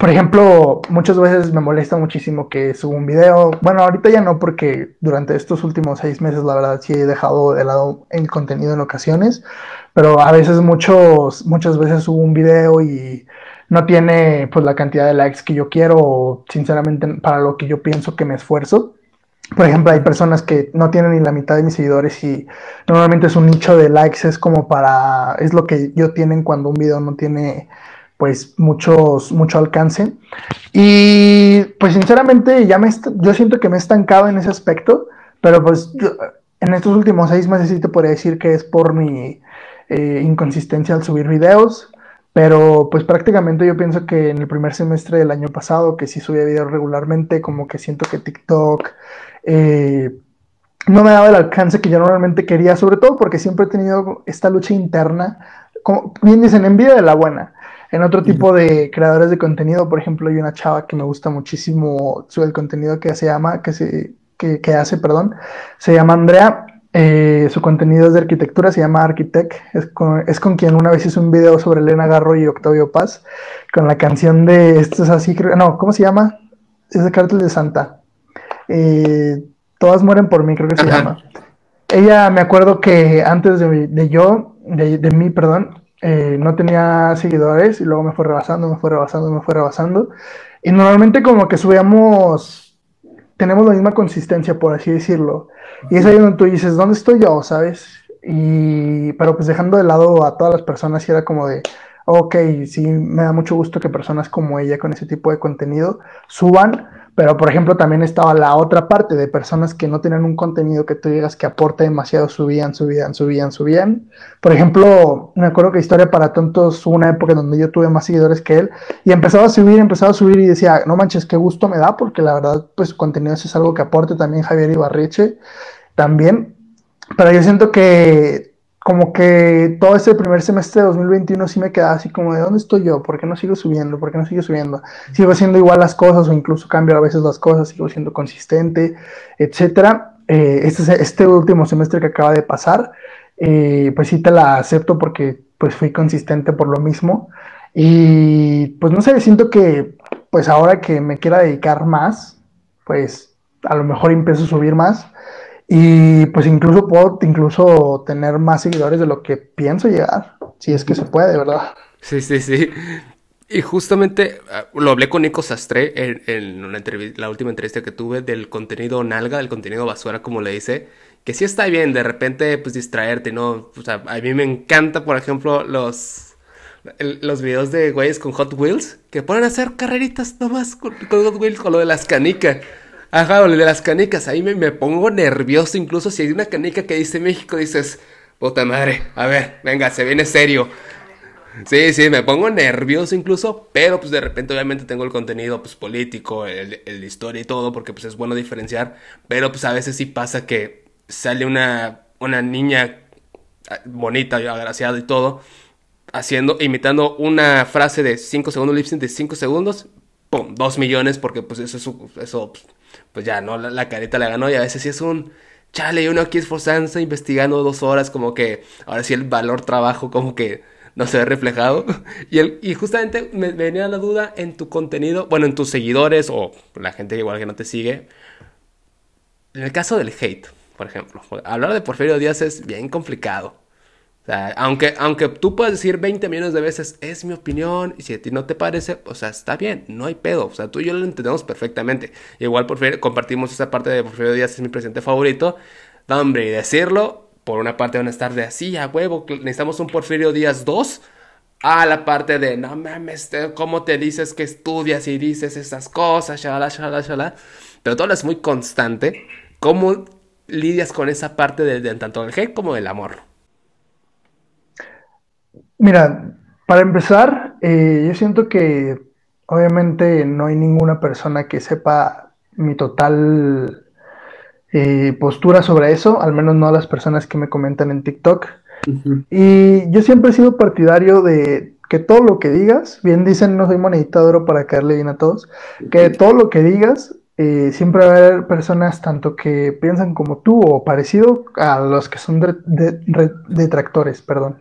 por ejemplo, muchas veces me molesta muchísimo que subo un video. Bueno, ahorita ya no, porque durante estos últimos seis meses, la verdad, sí he dejado de lado el contenido en ocasiones pero a veces muchos, muchas veces subo un video y no tiene pues la cantidad de likes que yo quiero o sinceramente para lo que yo pienso que me esfuerzo. Por ejemplo, hay personas que no tienen ni la mitad de mis seguidores y normalmente es un nicho de likes, es como para, es lo que yo tienen cuando un video no tiene pues muchos, mucho alcance. Y pues sinceramente ya me, yo siento que me he estancado en ese aspecto, pero pues en estos últimos seis meses sí te podría decir que es por mi eh, inconsistencia al subir videos, pero pues prácticamente yo pienso que en el primer semestre del año pasado, que sí subía videos regularmente, como que siento que TikTok eh, no me daba el alcance que yo normalmente quería, sobre todo porque siempre he tenido esta lucha interna, como bien dicen, en vida de la buena. En otro tipo de creadores de contenido, por ejemplo, hay una chava que me gusta muchísimo su el contenido que se llama, que se, que, que hace, perdón, se llama Andrea. Eh, su contenido es de arquitectura, se llama Architect. Es con, es con, quien una vez hizo un video sobre Elena Garro y Octavio Paz, con la canción de, esto es así, no, ¿cómo se llama? Es de Cártel de Santa. Eh, Todas mueren por mí, creo que se llama. Ella, me acuerdo que antes de, de yo, de, de, mí, perdón, eh, no tenía seguidores y luego me fue rebasando, me fue rebasando, me fue rebasando. Y normalmente como que subíamos, tenemos la misma consistencia, por así decirlo. Y es ahí donde tú dices, ¿dónde estoy yo? ¿Sabes? Y, pero pues dejando de lado a todas las personas y era como de, ok, sí, me da mucho gusto que personas como ella con ese tipo de contenido suban, pero por ejemplo también estaba la otra parte de personas que no tenían un contenido que tú digas que aporta demasiado, subían, subían, subían, subían. Por ejemplo, me acuerdo que Historia para Tontos una época donde yo tuve más seguidores que él y empezaba a subir, empezaba a subir y decía, no manches, qué gusto me da porque la verdad pues contenido es algo que aporte también Javier Ibarreche, también. Pero yo siento que como que todo ese primer semestre de 2021 sí me quedaba así como de dónde estoy yo, por qué no sigo subiendo, por qué no sigo subiendo, sigo haciendo igual las cosas o incluso cambio a veces las cosas, sigo siendo consistente, etcétera. Eh, este, este último semestre que acaba de pasar, eh, pues sí te la acepto porque pues fui consistente por lo mismo. Y pues no sé, siento que pues ahora que me quiera dedicar más, pues a lo mejor empiezo a subir más y pues incluso puedo incluso tener más seguidores de lo que pienso llegar, si es que se puede, ¿verdad? Sí, sí, sí. Y justamente ah, lo hablé con Nico Sastre en, en la última entrevista que tuve del contenido nalga, del contenido basura, como le dice, que sí está bien de repente pues distraerte, ¿no? O sea, a mí me encanta, por ejemplo, los, los videos de güeyes con Hot Wheels, que ponen a hacer carreritas nomás con, con Hot Wheels, con lo de las canicas. Ajá, de las canicas, ahí me, me, pongo nervioso, incluso si hay una canica que dice México, dices, puta madre, a ver, venga, se viene serio. Sí, sí, me pongo nervioso incluso, pero pues de repente obviamente tengo el contenido pues político, el, el historia y todo, porque pues es bueno diferenciar, pero pues a veces sí pasa que sale una, una niña ah, bonita, agraciada y todo, haciendo, imitando una frase de 5 segundos, lip de 5 segundos, pum, 2 millones, porque pues eso, eso, eso pues, ya, ¿no? La, carita la ganó y a veces sí es un... Chale, uno aquí esforzándose, investigando dos horas, como que ahora sí el valor trabajo como que no se ve reflejado. *laughs* Y, el, y justamente me, venía la duda en tu contenido, bueno, en tus seguidores o la gente igual que no te sigue. En el caso del hate, por ejemplo, hablar de Porfirio Díaz es bien complicado aunque, aunque tú puedas decir 20 millones de veces, es mi opinión, y si a ti no te parece, o sea, está bien, no hay pedo. O sea, tú y yo lo entendemos perfectamente. Igual compartimos esa parte de Porfirio Díaz, es mi presidente favorito. hombre, y decirlo, por una parte van a estar de así, a huevo, necesitamos un Porfirio Díaz 2. A la parte de, no mames, ¿cómo te dices que estudias y dices esas cosas? Shala, shala, shala. Pero todo es muy constante. ¿Cómo lidias con esa parte de, tanto del hate como del amor? Mira, para empezar, eh, yo siento que obviamente no hay ninguna persona que sepa mi total eh, postura sobre eso, al menos no las personas que me comentan en TikTok. Y yo siempre he sido partidario de que todo lo que digas, bien dicen, no soy monedita de oro para caerle bien a todos, que todo lo que digas, eh, siempre va a haber personas tanto que piensan como tú o parecido a los que son detractores, perdón.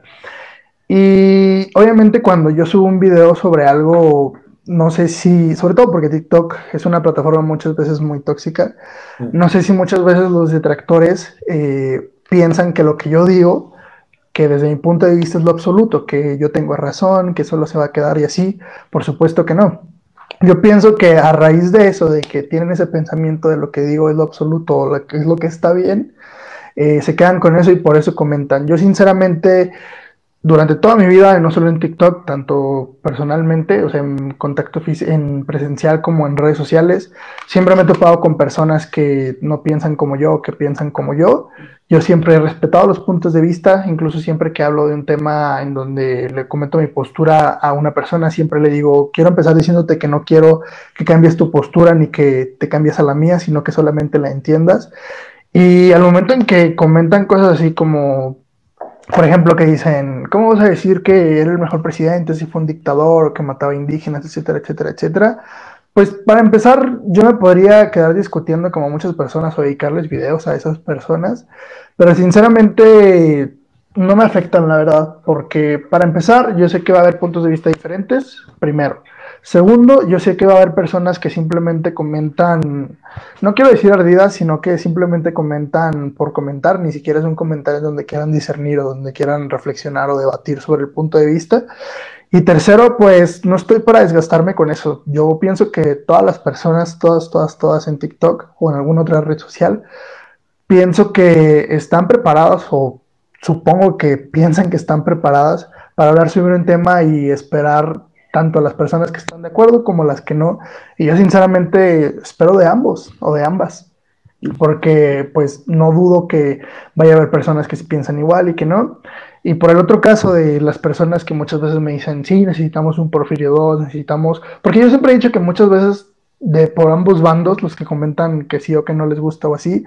Y obviamente cuando yo subo un video sobre algo, no sé si, sobre todo porque TikTok es una plataforma muchas veces muy tóxica, no sé si muchas veces los detractores eh, piensan que lo que yo digo que desde mi punto de vista es lo absoluto, que yo tengo razón, que solo se va a quedar y así, por supuesto que no. Yo pienso que a raíz de eso, de que tienen ese pensamiento de lo que digo es lo absoluto o lo que es lo que está bien, eh, se quedan con eso y por eso comentan. Yo sinceramente durante toda mi vida, no solo en TikTok, tanto personalmente, o sea, en contacto en presencial como en redes sociales, siempre me he topado con personas que no piensan como yo, que piensan como yo. Yo siempre he respetado los puntos de vista, incluso siempre que hablo de un tema en donde le comento mi postura a una persona, siempre le digo, quiero empezar diciéndote que no quiero que cambies tu postura ni que te cambies a la mía, sino que solamente la entiendas. Y al momento en que comentan cosas así como por ejemplo, que dicen, ¿cómo vas a decir que era el mejor presidente si fue un dictador que mataba indígenas, etcétera, etcétera, etcétera? Pues para empezar, yo me podría quedar discutiendo como muchas personas o dedicarles videos a esas personas, pero sinceramente no me afectan, la verdad, porque para empezar, yo sé que va a haber puntos de vista diferentes, primero. Segundo, yo sé que va a haber personas que simplemente comentan, no quiero decir ardidas, sino que simplemente comentan por comentar, ni siquiera es un comentario donde quieran discernir o donde quieran reflexionar o debatir sobre el punto de vista. Y tercero, pues no estoy para desgastarme con eso. Yo pienso que todas las personas, todas, todas, todas en TikTok o en alguna otra red social, pienso que están preparadas o supongo que piensan que están preparadas para hablar sobre un tema y esperar tanto las personas que están de acuerdo como las que no. Y yo sinceramente espero de ambos o de ambas, porque pues no dudo que vaya a haber personas que se piensan igual y que no. Y por el otro caso de las personas que muchas veces me dicen, sí, necesitamos un Porfirio 2, necesitamos, porque yo siempre he dicho que muchas veces de por ambos bandos, los que comentan que sí o que no les gusta o así,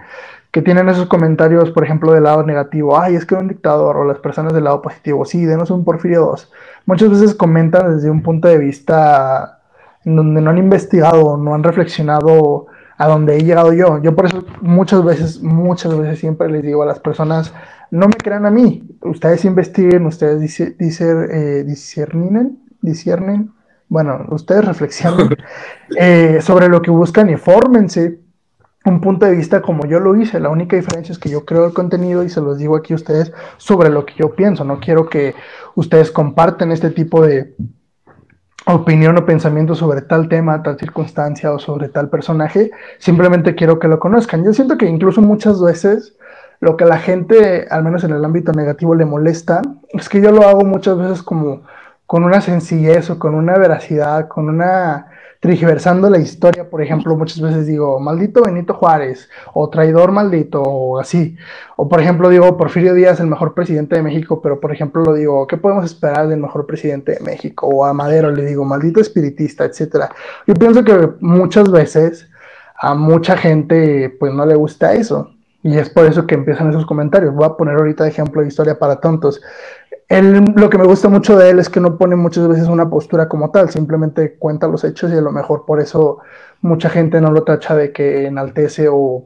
que tienen esos comentarios, por ejemplo, del lado negativo, ay, es que un dictador, o las personas del lado positivo, sí, denos un Porfirio 2. Muchas veces comentan desde un punto de vista en donde no han investigado, no han reflexionado a donde he llegado yo. Yo por eso muchas veces, muchas veces siempre les digo a las personas, no me crean a mí, ustedes investiguen, ustedes eh, disciernen, disciernen, bueno, ustedes reflexionen eh, sobre lo que buscan y fórmense un punto de vista como yo lo hice. La única diferencia es que yo creo el contenido y se los digo aquí a ustedes sobre lo que yo pienso. No quiero que ustedes comparten este tipo de opinión o pensamiento sobre tal tema, tal circunstancia o sobre tal personaje. Simplemente quiero que lo conozcan. Yo siento que incluso muchas veces lo que a la gente, al menos en el ámbito negativo, le molesta, es que yo lo hago muchas veces como con una sencillez o con una veracidad, con una trigiversando la historia, por ejemplo, muchas veces digo, maldito Benito Juárez, o traidor maldito, o así. O por ejemplo digo, Porfirio Díaz, el mejor presidente de México, pero por ejemplo lo digo, ¿qué podemos esperar del mejor presidente de México? O a Madero le digo, maldito espiritista, etcétera. Yo pienso que muchas veces a mucha gente pues no le gusta eso. Y es por eso que empiezan esos comentarios. Voy a poner ahorita ejemplo de historia para tontos lo que me gusta mucho de él es que no pone muchas veces una postura como tal, simplemente cuenta los hechos y a lo mejor por eso mucha gente no lo tacha de que enaltece o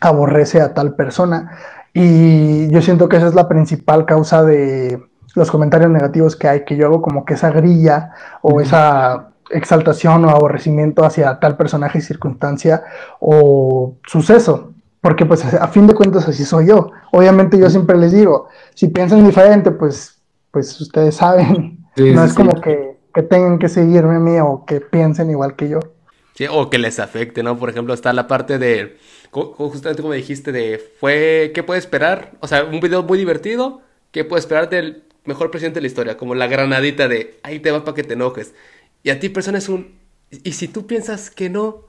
aborrece a tal persona. Y yo siento que esa es la principal causa de los comentarios negativos que hay, que yo hago como que esa grilla o esa exaltación o aborrecimiento hacia tal personaje, circunstancia o suceso porque pues a fin de cuentas así soy yo. Obviamente yo siempre les digo, si piensan diferente, pues, pues ustedes saben, no es como que, tengan que seguirme a mí o que piensen igual que yo. Sí, o que les afecte, ¿no? Por ejemplo, está la parte de, justamente como dijiste, de, fue, ¿qué puede esperar? O sea, un video muy divertido, ¿qué puede esperar del mejor presidente de la historia? Como la granadita de, ahí te va para que te enojes. Y a ti, persona, es un, y si tú piensas que no,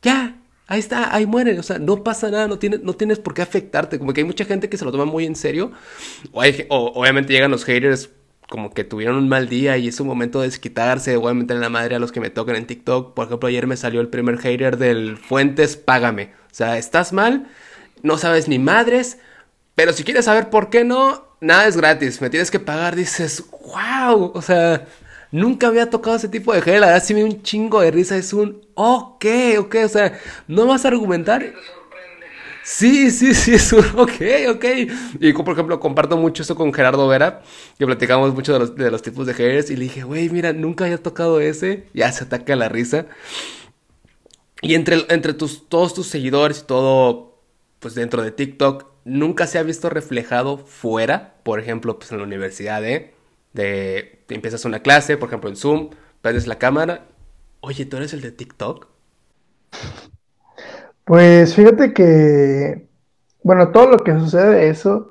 ya, Ahí está, ahí muere, o sea, no pasa nada, no tienes, no tienes por qué afectarte, como que hay mucha gente que se lo toma muy en serio, o, obviamente llegan los haters como que tuvieron un mal día y es un momento de desquitarse, voy a meter en la madre a los que me tocan en TikTok, por ejemplo, ayer me salió el primer hater del Fuentes, págame, o sea, estás mal, no sabes ni madres, pero si quieres saber por qué no, nada es gratis, me tienes que pagar, dices, wow, o sea... Nunca había tocado ese tipo de gel, la verdad sí me dio un chingo de risa, es un, ok, ok, o sea, no vas a argumentar. Sí, sí, sí, es un ok, ok. Y por ejemplo, comparto mucho eso con Gerardo Vera, que platicamos mucho de los, de los tipos de gels, y le dije, güey, mira, nunca había tocado ese, ya se ataca la risa. Y entre, entre tus, todos tus seguidores y todo, pues dentro de TikTok nunca se ha visto reflejado fuera, por ejemplo, pues en la universidad, ¿eh? De, empiezas una clase, por ejemplo en Zoom, prendes la cámara, oye, ¿tú eres el de TikTok? Pues fíjate que, bueno, todo lo que sucede de eso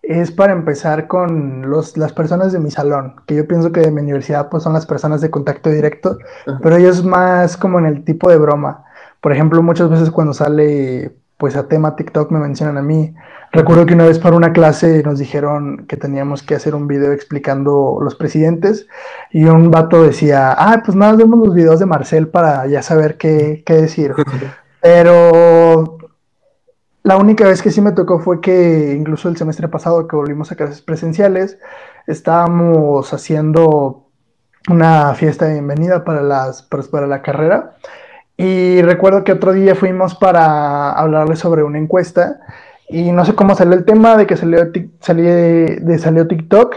es para empezar con los, las personas de mi salón, que yo pienso que de mi universidad pues son las personas de contacto directo, pero ellos más como en el tipo de broma. Por ejemplo, muchas veces cuando sale pues a tema TikTok me mencionan a mí. Recuerdo que una vez para una clase nos dijeron que teníamos que hacer un video explicando los presidentes y un vato decía, ah, pues nada, vemos los videos de Marcel para ya saber qué, qué decir. *laughs* Pero la única vez que sí me tocó fue que incluso el semestre pasado que volvimos a clases presenciales, estábamos haciendo una fiesta de bienvenida para, las, para la carrera y recuerdo que otro día fuimos para hablarles sobre una encuesta y no sé cómo salió el tema de que salió, de, salió TikTok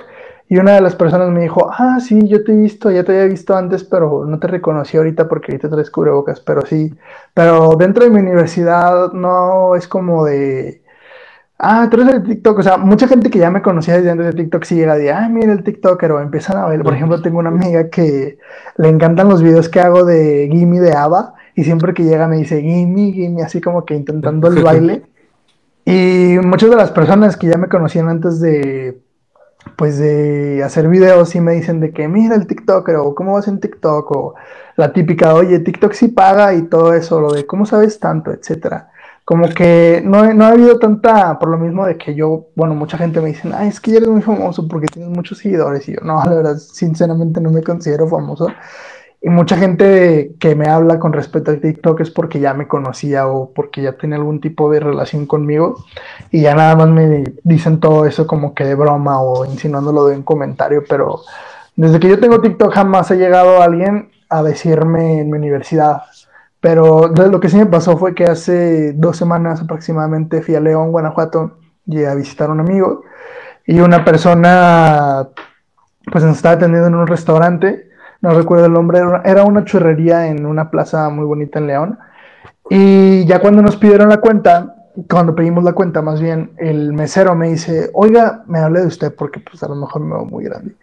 y una de las personas me dijo, ah, sí, yo te he visto, ya te había visto antes, pero no te reconocí ahorita porque ahorita traes cubrebocas, pero sí, pero dentro de mi universidad no es como de, ah, tú eres el TikTok, o sea, mucha gente que ya me conocía desde antes de TikTok sí llega de, ah, mira el TikToker, o empiezan a ver, por ejemplo, tengo una amiga que le encantan los videos que hago de Gimme de Ava, y siempre que llega me dice, Gimme, Gimme, así como que intentando el *laughs* baile. Y muchas de las personas que ya me conocían antes de, pues de hacer videos sí me dicen de que mira el TikToker o cómo vas en TikTok o la típica, oye, TikTok sí paga y todo eso, lo de cómo sabes tanto, etcétera. Como que no, no ha habido tanta, por lo mismo de que yo, bueno, mucha gente me dice, ay, es que ya eres muy famoso porque tienes muchos seguidores. Y yo, no, la verdad, sinceramente no me considero famoso. Y mucha gente que me habla con respecto a TikTok es porque ya me conocía o porque ya tenía algún tipo de relación conmigo y ya nada más me dicen todo eso como que de broma o insinuándolo de un comentario, pero desde que yo tengo TikTok jamás ha llegado alguien a decirme en mi universidad. Pero lo que sí me pasó fue que hace dos semanas aproximadamente fui a León, Guanajuato, y a visitar a un amigo y una persona pues nos estaba atendiendo en un restaurante no recuerdo el nombre, era una churrería en una plaza muy bonita en León. Y ya cuando nos pidieron la cuenta, cuando pedimos la cuenta, más bien, el mesero me dice, oiga, me hable de usted porque pues a lo mejor me veo muy grande.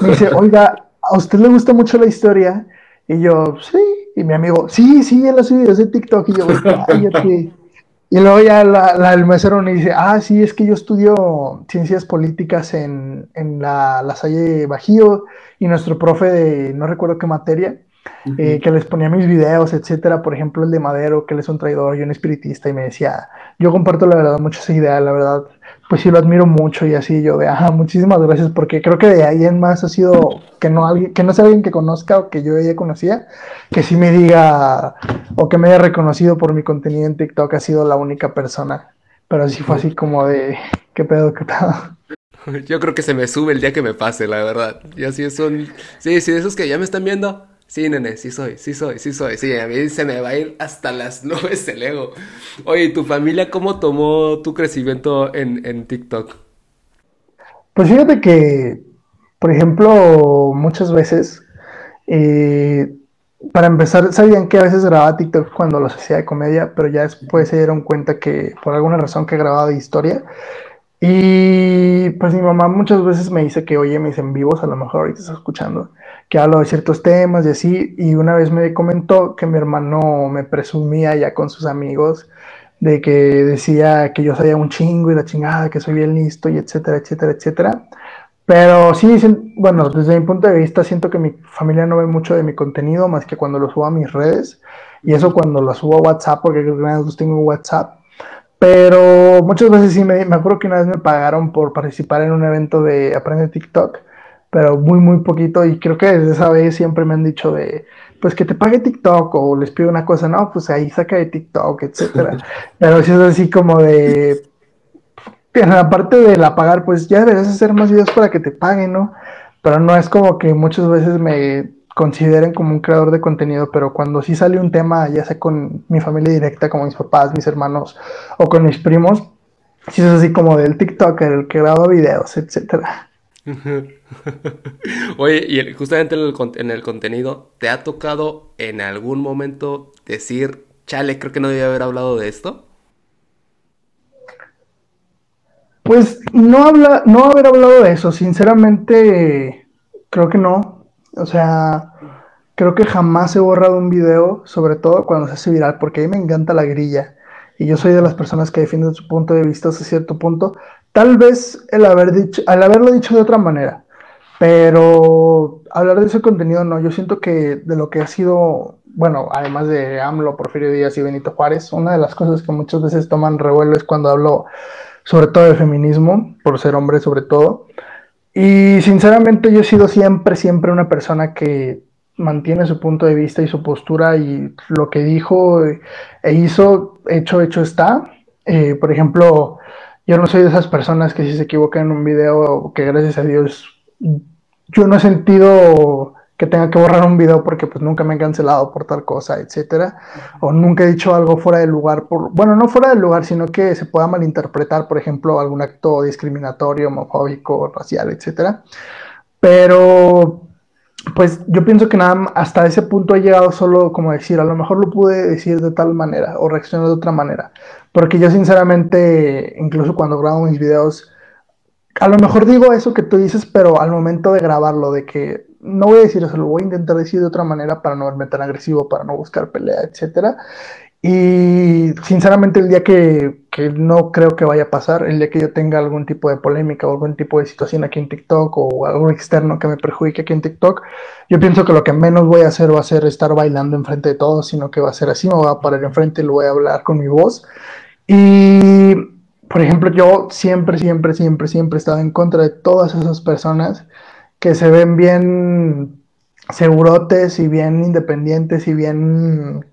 Me dice, *laughs* oiga, ¿a usted le gusta mucho la historia? Y yo, sí. Y mi amigo, sí, sí, él ha subido ese TikTok. Y yo, cállate. *laughs* Y luego ya el mesero me dice, ah, sí, es que yo estudio ciencias políticas en, la, la Salle Bajío y nuestro profe de no recuerdo qué materia, eh, que les ponía mis videos, etcétera, por ejemplo el de Madero, que él es un traidor y un espiritista, y me decía, yo comparto la verdad mucho esa idea, la verdad, pues sí lo admiro mucho y así yo de, ah, muchísimas gracias, porque creo que de ahí en más ha sido que no, alguien, que no sea alguien que conozca o que yo ella conocía, que sí me diga o que me haya reconocido por mi contenido en TikTok, ha sido la única persona, pero sí fue así como de, qué pedo, qué pedo. *laughs* Yo creo que se me sube el día que me pase, la verdad. Y así son. Sí, sí, esos que ya me están viendo. Sí, nene, sí soy, sí soy, sí soy. Sí, a mí se me va a ir hasta las *laughs* nubes el ego. Oye, ¿tu familia cómo tomó tu crecimiento en, en TikTok? Pues fíjate que, por ejemplo, muchas veces, eh, para empezar, sabían que a veces grababa TikTok cuando los hacía de comedia, pero ya después se dieron cuenta que por alguna razón que grababa de historia. Y pues mi mamá muchas veces me dice que oye mis en vivos, a lo mejor ahorita está escuchando, que hablo de ciertos temas y así, y una vez me comentó que mi hermano me presumía ya con sus amigos de que decía que yo sabía un chingo y la chingada, que soy bien listo y etcétera, etcétera, etcétera. Pero sí, bueno, desde mi punto de vista siento que mi familia no ve mucho de mi contenido más que cuando lo subo a mis redes. Y eso cuando lo subo a WhatsApp, porque los tengo WhatsApp pero muchas veces sí me, me acuerdo que una vez me pagaron por participar en un evento de Aprende TikTok, pero muy, muy poquito. Y creo que desde esa vez siempre me han dicho de, pues que te pague TikTok o les pido una cosa, no, pues ahí saca de TikTok, etcétera. *laughs* pero si es así como de, en la parte de la pagar, pues ya deberías hacer más videos para que te paguen, ¿no? Pero no es como que muchas veces me consideren como un creador de contenido, pero cuando sí sale un tema, ya sea con mi familia directa, como mis papás, mis hermanos o con mis primos, sí es así como del TikToker, el que graba videos, etcétera. *laughs* Oye, y justamente en el, en el contenido, ¿te ha tocado en algún momento decir, chale, creo que no debía haber hablado de esto? Pues no habla, no haber hablado de eso, sinceramente creo que no. O sea, creo que jamás he borrado un video, sobre todo cuando se hace viral, porque a mí me encanta la grilla. Y yo soy de las personas que defienden su punto de vista hasta cierto punto. Tal vez el haber dicho, al haberlo dicho de otra manera, pero hablar de ese contenido no. Yo siento que de lo que ha sido, bueno, además de AMLO, Porfirio Díaz y Benito Juárez, una de las cosas que muchas veces toman revuelo es cuando hablo sobre todo de feminismo, por ser hombre sobre todo. Y sinceramente yo he sido siempre, siempre una persona que mantiene su punto de vista y su postura y lo que dijo e hizo, hecho, hecho está. Eh, por ejemplo, yo no soy de esas personas que si se equivocan en un video, que gracias a Dios yo no he sentido que tenga que borrar un video porque pues nunca me han cancelado por tal cosa, etcétera, o nunca he dicho algo fuera de lugar, por, bueno, no fuera del lugar, sino que se pueda malinterpretar, por ejemplo, algún acto discriminatorio, homofóbico, racial, etcétera. Pero pues yo pienso que nada hasta ese punto he llegado solo como decir, a lo mejor lo pude decir de tal manera o reaccionar de otra manera, porque yo sinceramente, incluso cuando grabo mis videos, a lo mejor digo eso que tú dices, pero al momento de grabarlo, de que no voy a decir eso, lo voy a intentar decir de otra manera para no verme tan agresivo, para no buscar pelea, etcétera. Y sinceramente el día que, que, no creo que vaya a pasar, el día que yo tenga algún tipo de polémica o algún tipo de situación aquí en TikTok o algo externo que me perjudique aquí en TikTok, yo pienso que lo que menos voy a hacer va a ser estar bailando enfrente de todos, sino que va a ser así, me voy a parar enfrente y lo voy a hablar con mi voz. Y, por ejemplo, yo siempre, siempre, siempre, siempre he estado en contra de todas esas personas que se ven bien segurotes y bien independientes y bien,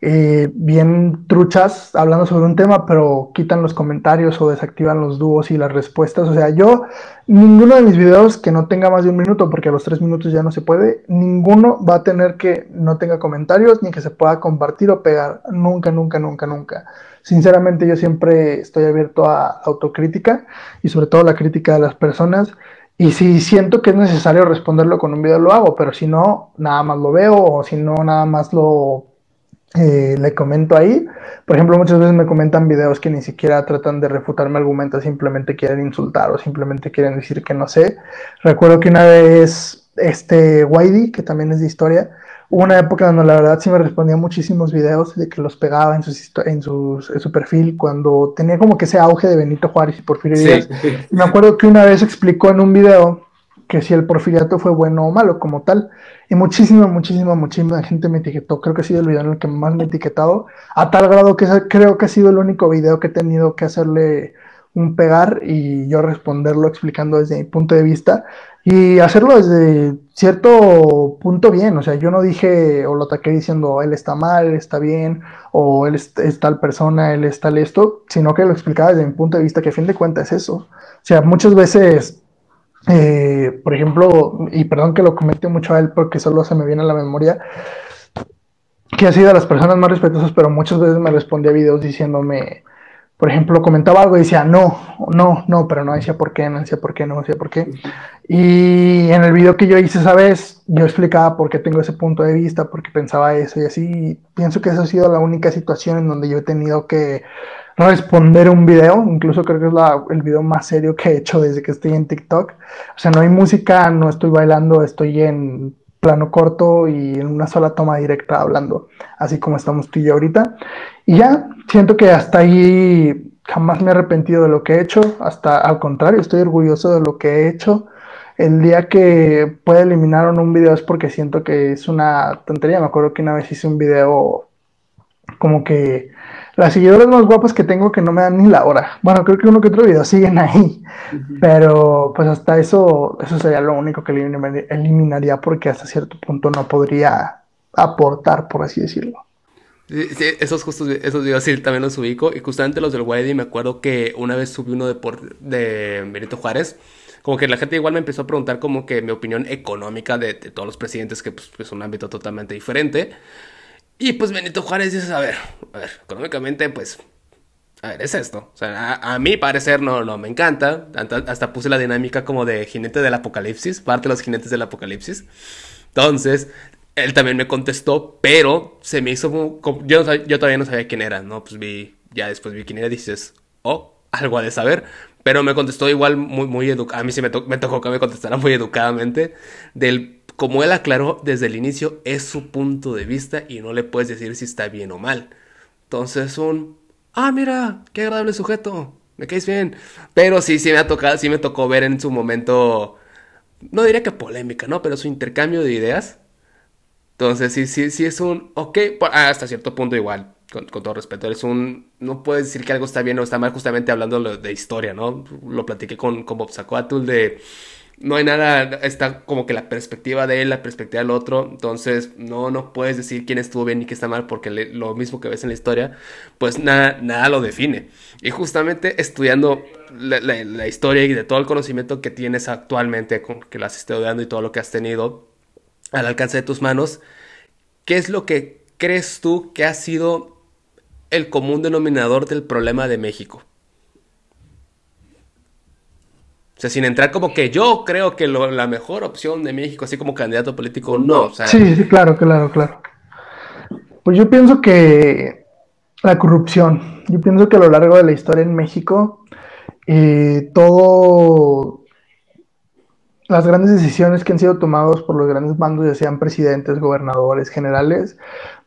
eh, bien truchas hablando sobre un tema, pero quitan los comentarios o desactivan los dúos y las respuestas. O sea, yo, ninguno de mis videos que no tenga más de un minuto, porque a los tres minutos ya no se puede, ninguno va a tener que no tenga comentarios ni que se pueda compartir o pegar. Nunca, nunca, nunca, nunca. Sinceramente yo siempre estoy abierto a autocrítica y sobre todo la crítica de las personas y si siento que es necesario responderlo con un video, lo hago, pero si no, nada más lo veo o si no, nada más lo eh, le comento ahí. Por ejemplo, muchas veces me comentan videos que ni siquiera tratan de refutarme argumentos, simplemente quieren insultar o simplemente quieren decir que no sé. Recuerdo que una vez este Whitey, que también es de historia, Hubo una época donde la verdad sí me respondía muchísimos videos de que los pegaba en, en, su perfil cuando tenía como que ese auge de Benito Juárez y Porfirio Díaz. Y me acuerdo que una vez explicó en un video que si el porfiriato fue bueno o malo como tal. Y muchísima, muchísima, muchísima gente me etiquetó. Creo que ha sido el video en el que más me he etiquetado. A tal grado que creo que ha sido el único video que he tenido que hacerle un pegar y yo responderlo explicando desde mi punto de vista y hacerlo desde cierto punto bien, o sea, yo no dije o lo ataqué diciendo él está mal, él está bien, o él es, tal persona, él es tal esto, sino que lo explicaba desde mi punto de vista, que a fin de cuentas es eso. O sea, muchas veces, eh, por ejemplo, y perdón que lo comente mucho a él porque solo se me viene a la memoria, que ha sido de las personas más respetuosas, pero muchas veces me respondía a videos diciéndome, por ejemplo, comentaba algo y decía, no, no, no, pero no decía por qué, no decía por qué, no decía por qué. Y en el video que yo hice esa vez, yo explicaba por qué tengo ese punto de vista, por qué pensaba eso y así. pienso que esa ha sido la única situación en donde yo he tenido que responder un video, incluso creo que es la, el video más serio que he hecho desde que estoy en TikTok. O sea, no hay música, no estoy bailando, estoy en plano corto y en una sola toma directa hablando, así como estamos tú y yo ahorita. Y ya, siento que hasta ahí jamás me he arrepentido de lo que he hecho, hasta al contrario, estoy orgulloso de lo que he hecho. El día que pueda eliminar un video es porque siento que es una tontería. Me acuerdo que una vez hice un video como que las seguidoras más guapas que tengo que no me dan ni la hora. Bueno, creo que uno que otro video siguen ahí. Pero pues hasta eso, eso sería lo único que eliminaría porque hasta cierto punto no podría aportar, por así decirlo. Sí, esos justos, esos videos sí también los ubico. Y justamente los del Weddy me acuerdo que una vez subí uno de, por, de Benito Juárez. Como que la gente igual me empezó a preguntar como que mi opinión económica de, todos los presidentes, que pues, es un ámbito totalmente diferente. Y pues Benito Juárez dice, a ver, a ver, económicamente pues, a ver, es esto. O sea, a, mi parecer no, no me encanta. Hasta, puse la dinámica como de jinete del apocalipsis, parte de los jinetes del apocalipsis. Entonces, él también me contestó, pero se me hizo... Yo, yo todavía no sabía quién era, ¿no? Pues vi, ya después vi quién era y dices, oh, algo ha de saber. Pero me contestó igual muy, muy educado. A mí sí me, me tocó que me contestara muy educadamente. Del, como él aclaró desde el inicio, es su punto de vista y no le puedes decir si está bien o mal. Entonces un, ah, mira, qué agradable sujeto, me caes bien. Pero sí, sí me ha tocado, sí me tocó ver en su momento, no diría que polémica, ¿no? Pero su intercambio de ideas. Entonces sí, sí, sí es un, ok, hasta cierto punto igual con, todo respeto, es un, no puedes decir que algo está bien o está mal justamente hablando de historia, ¿no? Lo platiqué con, con Bob de, no hay nada, está como que la perspectiva de él, la perspectiva del otro, entonces no, no puedes decir quién estuvo bien y quién está mal porque lo mismo que ves en la historia, pues nada, nada lo define. Y justamente estudiando la, la, historia y de todo el conocimiento que tienes actualmente, con, que lo has estudiando y todo lo que has tenido al alcance de tus manos, ¿qué es lo que crees tú que ha sido el común denominador del problema de México. O sea, sin entrar como que yo creo que la mejor opción de México, así como candidato político, no. sí, sí, claro, claro, claro. Pues yo pienso que la corrupción, yo pienso que a lo largo de la historia en México, eh, todo las grandes decisiones que han sido tomadas por los grandes mandos, ya sean presidentes, gobernadores, generales,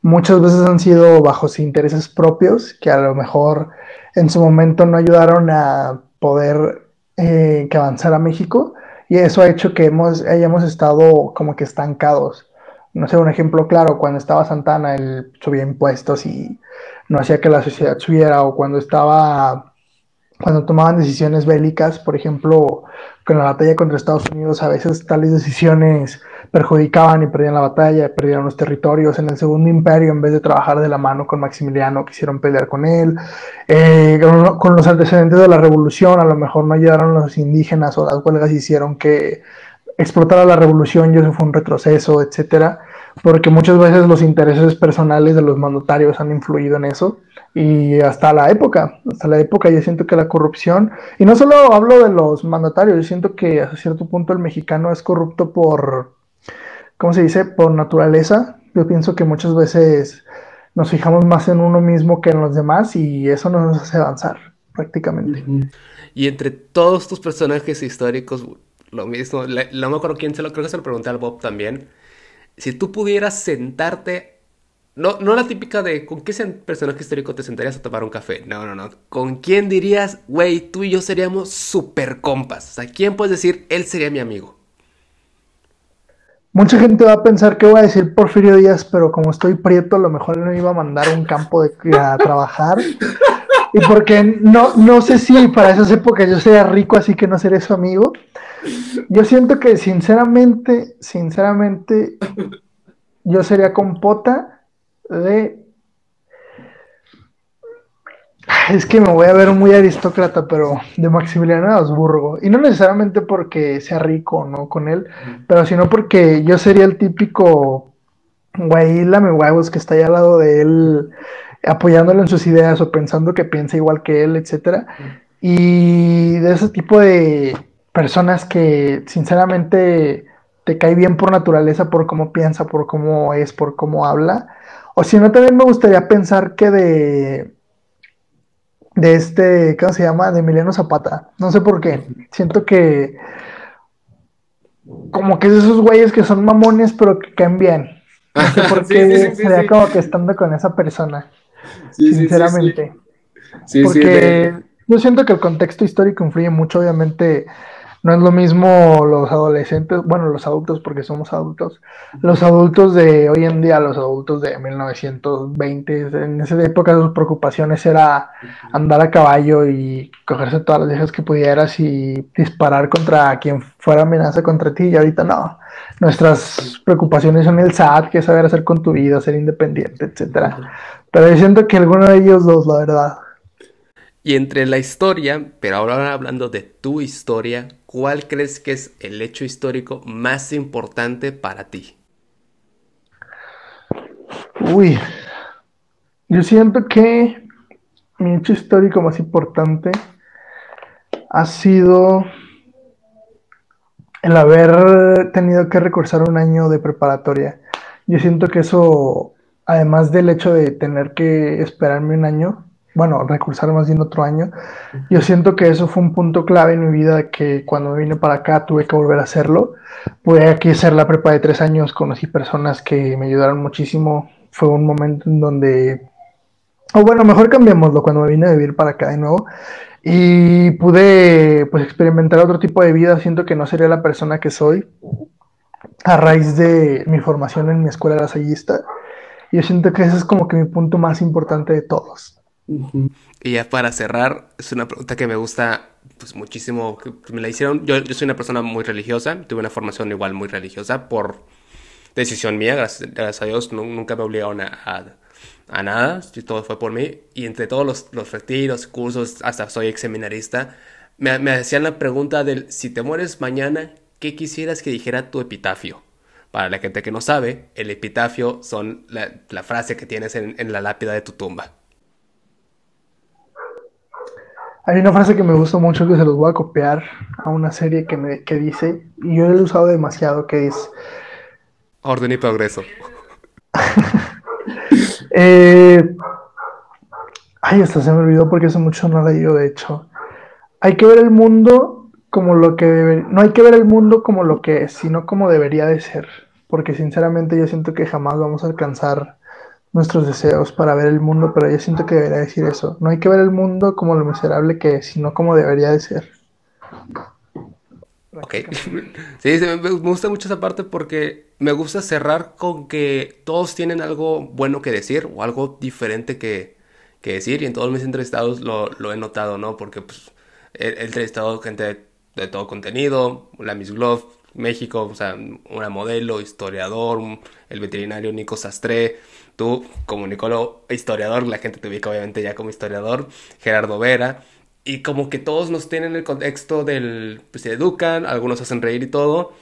muchas veces han sido bajo intereses propios que a lo mejor en su momento no ayudaron a poder eh, que avanzara México y eso ha hecho que hemos, hayamos estado como que estancados. No sé, un ejemplo claro, cuando estaba Santana, él subía impuestos y no hacía que la sociedad subiera, o cuando estaba cuando tomaban decisiones bélicas, por ejemplo, con la batalla contra Estados Unidos, a veces tales decisiones perjudicaban y perdían la batalla, perdían los territorios. En el Segundo Imperio, en vez de trabajar de la mano con Maximiliano, quisieron pelear con él. Eh, con, los antecedentes de la revolución, a lo mejor no ayudaron a los indígenas o las huelgas hicieron que explotara la revolución y eso fue un retroceso, etcétera, porque muchas veces los intereses personales de los mandatarios han influido en eso y hasta la época, hasta la época yo siento que la corrupción, y no solo hablo de los mandatarios, yo siento que a cierto punto el mexicano es corrupto por, ¿cómo se dice?, por naturaleza. Yo pienso que muchas veces nos fijamos más en uno mismo que en los demás y eso no nos hace avanzar prácticamente. Y entre todos tus personajes históricos, lo mismo, no me acuerdo quién se lo creo que se lo pregunté al Bob también. Si tú pudieras sentarte no, no la típica de con qué personaje histórico te sentarías a tomar un café. No, no, no. ¿Con quién dirías, güey, tú y yo seríamos super compas? O sea, ¿quién puedes decir, él sería mi amigo? Mucha gente va a pensar que voy a decir Porfirio Díaz, pero como estoy prieto, a lo mejor no iba a mandar a un campo de, a *laughs* trabajar. Y porque no, no sé si para esas épocas yo sería rico, así que no seré su amigo. Yo siento que sinceramente, sinceramente, yo sería compota de... Es que me voy a ver muy aristócrata, pero de Maximiliano de Habsburgo. Y no necesariamente porque sea rico no con él, pero sino porque yo sería el típico güey, lame huevos que está ahí al lado de él, apoyándolo en sus ideas o pensando que piensa igual que él, etcétera. Y de ese tipo de personas que sinceramente te cae bien por naturaleza, por cómo piensa, por cómo es, por cómo habla. O si no, también me gustaría pensar que de. De este, ¿cómo se llama? De Emiliano Zapata. No sé por qué. Siento que. Como que es esos güeyes que son mamones, pero que caen bien. No sé por *laughs* qué sería como que estando con esa persona. sinceramente. Porque yo siento que el contexto histórico influye mucho, obviamente no es lo mismo los adolescentes, bueno, los adultos porque somos adultos, los adultos de hoy en día, los adultos de 1920, en esa época sus preocupaciones era andar a caballo y cogerse todas las viejas que pudieras y disparar contra quien fuera amenaza contra ti y ahorita no. Nuestras preocupaciones son el SAT, que saber hacer con tu vida, ser independiente, etcétera. Pero yo siento que alguno de ellos dos, la verdad. Y entre la historia, pero ahora hablando de tu historia, ¿cuál crees que es el hecho histórico más importante para ti? Uy, yo siento que mi hecho histórico más importante ha sido el haber tenido que recursar un año de preparatoria. Yo siento que eso, además del hecho de tener que esperarme un año, bueno, recursar más bien otro año. Yo siento que eso fue un punto clave en mi vida, que cuando vine para acá tuve que volver a hacerlo. Pude aquí hacer la prepa de tres años, conocí personas que me ayudaron muchísimo. Fue un momento en donde, o bueno, mejor cambiémoslo cuando me vine a vivir para acá de nuevo. Y pude pues experimentar otro tipo de vida. Siento que no sería la persona que soy a raíz de mi formación en mi escuela lasallista. Y yo siento que ese es como que mi punto más importante de todos. Y ya para cerrar, es una pregunta que me gusta pues muchísimo, me la hicieron. Yo, yo soy una persona muy religiosa, tuve una formación igual muy religiosa por decisión mía, gracias, a Dios, nunca me obligaron a, a, nada, todo fue por mí. Y entre todos los, los retiros, cursos, hasta soy ex seminarista, me, me hacían la pregunta del, si te mueres mañana, ¿qué quisieras que dijera tu epitafio? Para la gente que no sabe, el epitafio son la, la frase que tienes en, en la lápida de tu tumba. Hay una frase que me gusta mucho que se los voy a copiar a una serie que, me, que dice, y yo la he usado demasiado, que es... Orden y progreso. *laughs* eh... Ay, hasta se me olvidó porque hace mucho no la digo, de hecho. Hay que ver el mundo como lo que debe... No hay que ver el mundo como lo que es, sino como debería de ser. Porque sinceramente yo siento que jamás vamos a alcanzar nuestros deseos para ver el mundo, pero yo siento que debería decir eso. No hay que ver el mundo como lo miserable que es, sino como debería de ser. Ok. *laughs* Sí, me gusta mucho esa parte porque me gusta cerrar con que todos tienen algo bueno que decir o algo diferente que, que decir y en todos mis entrevistados lo, lo he notado, ¿no? Porque pues, he, entrevistado gente de, todo contenido, la Miss Glove, México, o sea, una modelo, historiador, el veterinario Nico Sastre, Tú, como Nicolo, historiador, la gente te ubica obviamente ya como historiador, Gerardo Vera, y como que todos nos tienen el contexto del, pues se educan, algunos hacen reír y todo,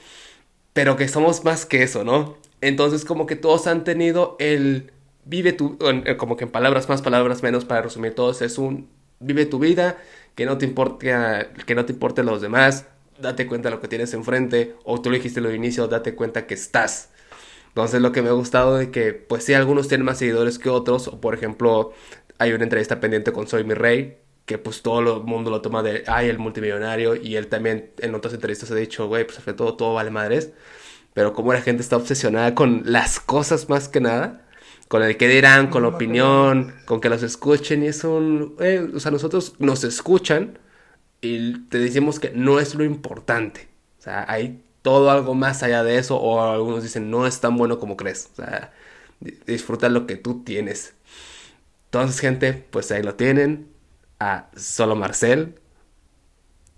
pero que somos más que eso, ¿no? Entonces como que todos han tenido el vive tu, como que en palabras más, palabras menos, para resumir todos, es un vive tu vida, que no te importe, que no te importe los demás, date cuenta de lo que tienes enfrente, o tú lo dijiste al inicio, date cuenta que estás. Entonces lo que me ha gustado de que, pues sí, algunos tienen más seguidores que otros, o por ejemplo, hay una entrevista pendiente con Soy Mi Rey, que pues todo el mundo lo toma de, ay, el multimillonario, y él también en otras entrevistas ha dicho, güey, pues sobre todo todo vale madres, pero como la gente está obsesionada con las cosas más que nada, con el que dirán, con la opinión, con que los escuchen, y es un, eh, o sea, nosotros nos escuchan y te decimos que no es lo importante, o sea, hay todo algo más allá de eso, o algunos dicen no es tan bueno como crees. O sea, disfruta lo que tú tienes. Entonces, gente, pues ahí lo tienen. A Solo Marcel,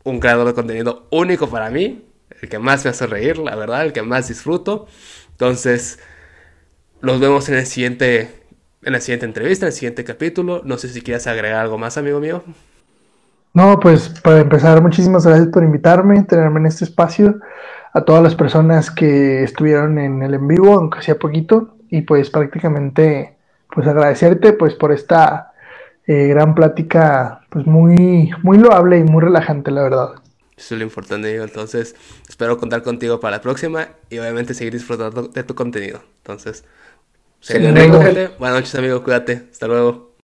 un creador de contenido único para mí, el que más me hace reír, la verdad, el que más disfruto. Entonces, los vemos en el siguiente en la siguiente entrevista, en el siguiente capítulo. No sé si quieres agregar algo más, amigo mío. No, pues para empezar, muchísimas gracias por invitarme, tenerme en este espacio a todas las personas que estuvieron en el en vivo, aunque sea poquito, y pues prácticamente pues agradecerte pues por esta eh, gran plática pues muy, muy loable y muy relajante, la verdad. Eso es lo importante, Entonces, espero contar contigo para la próxima y obviamente seguir disfrutando de tu contenido. Entonces, buenas noches, amigo. Cuídate. Hasta luego.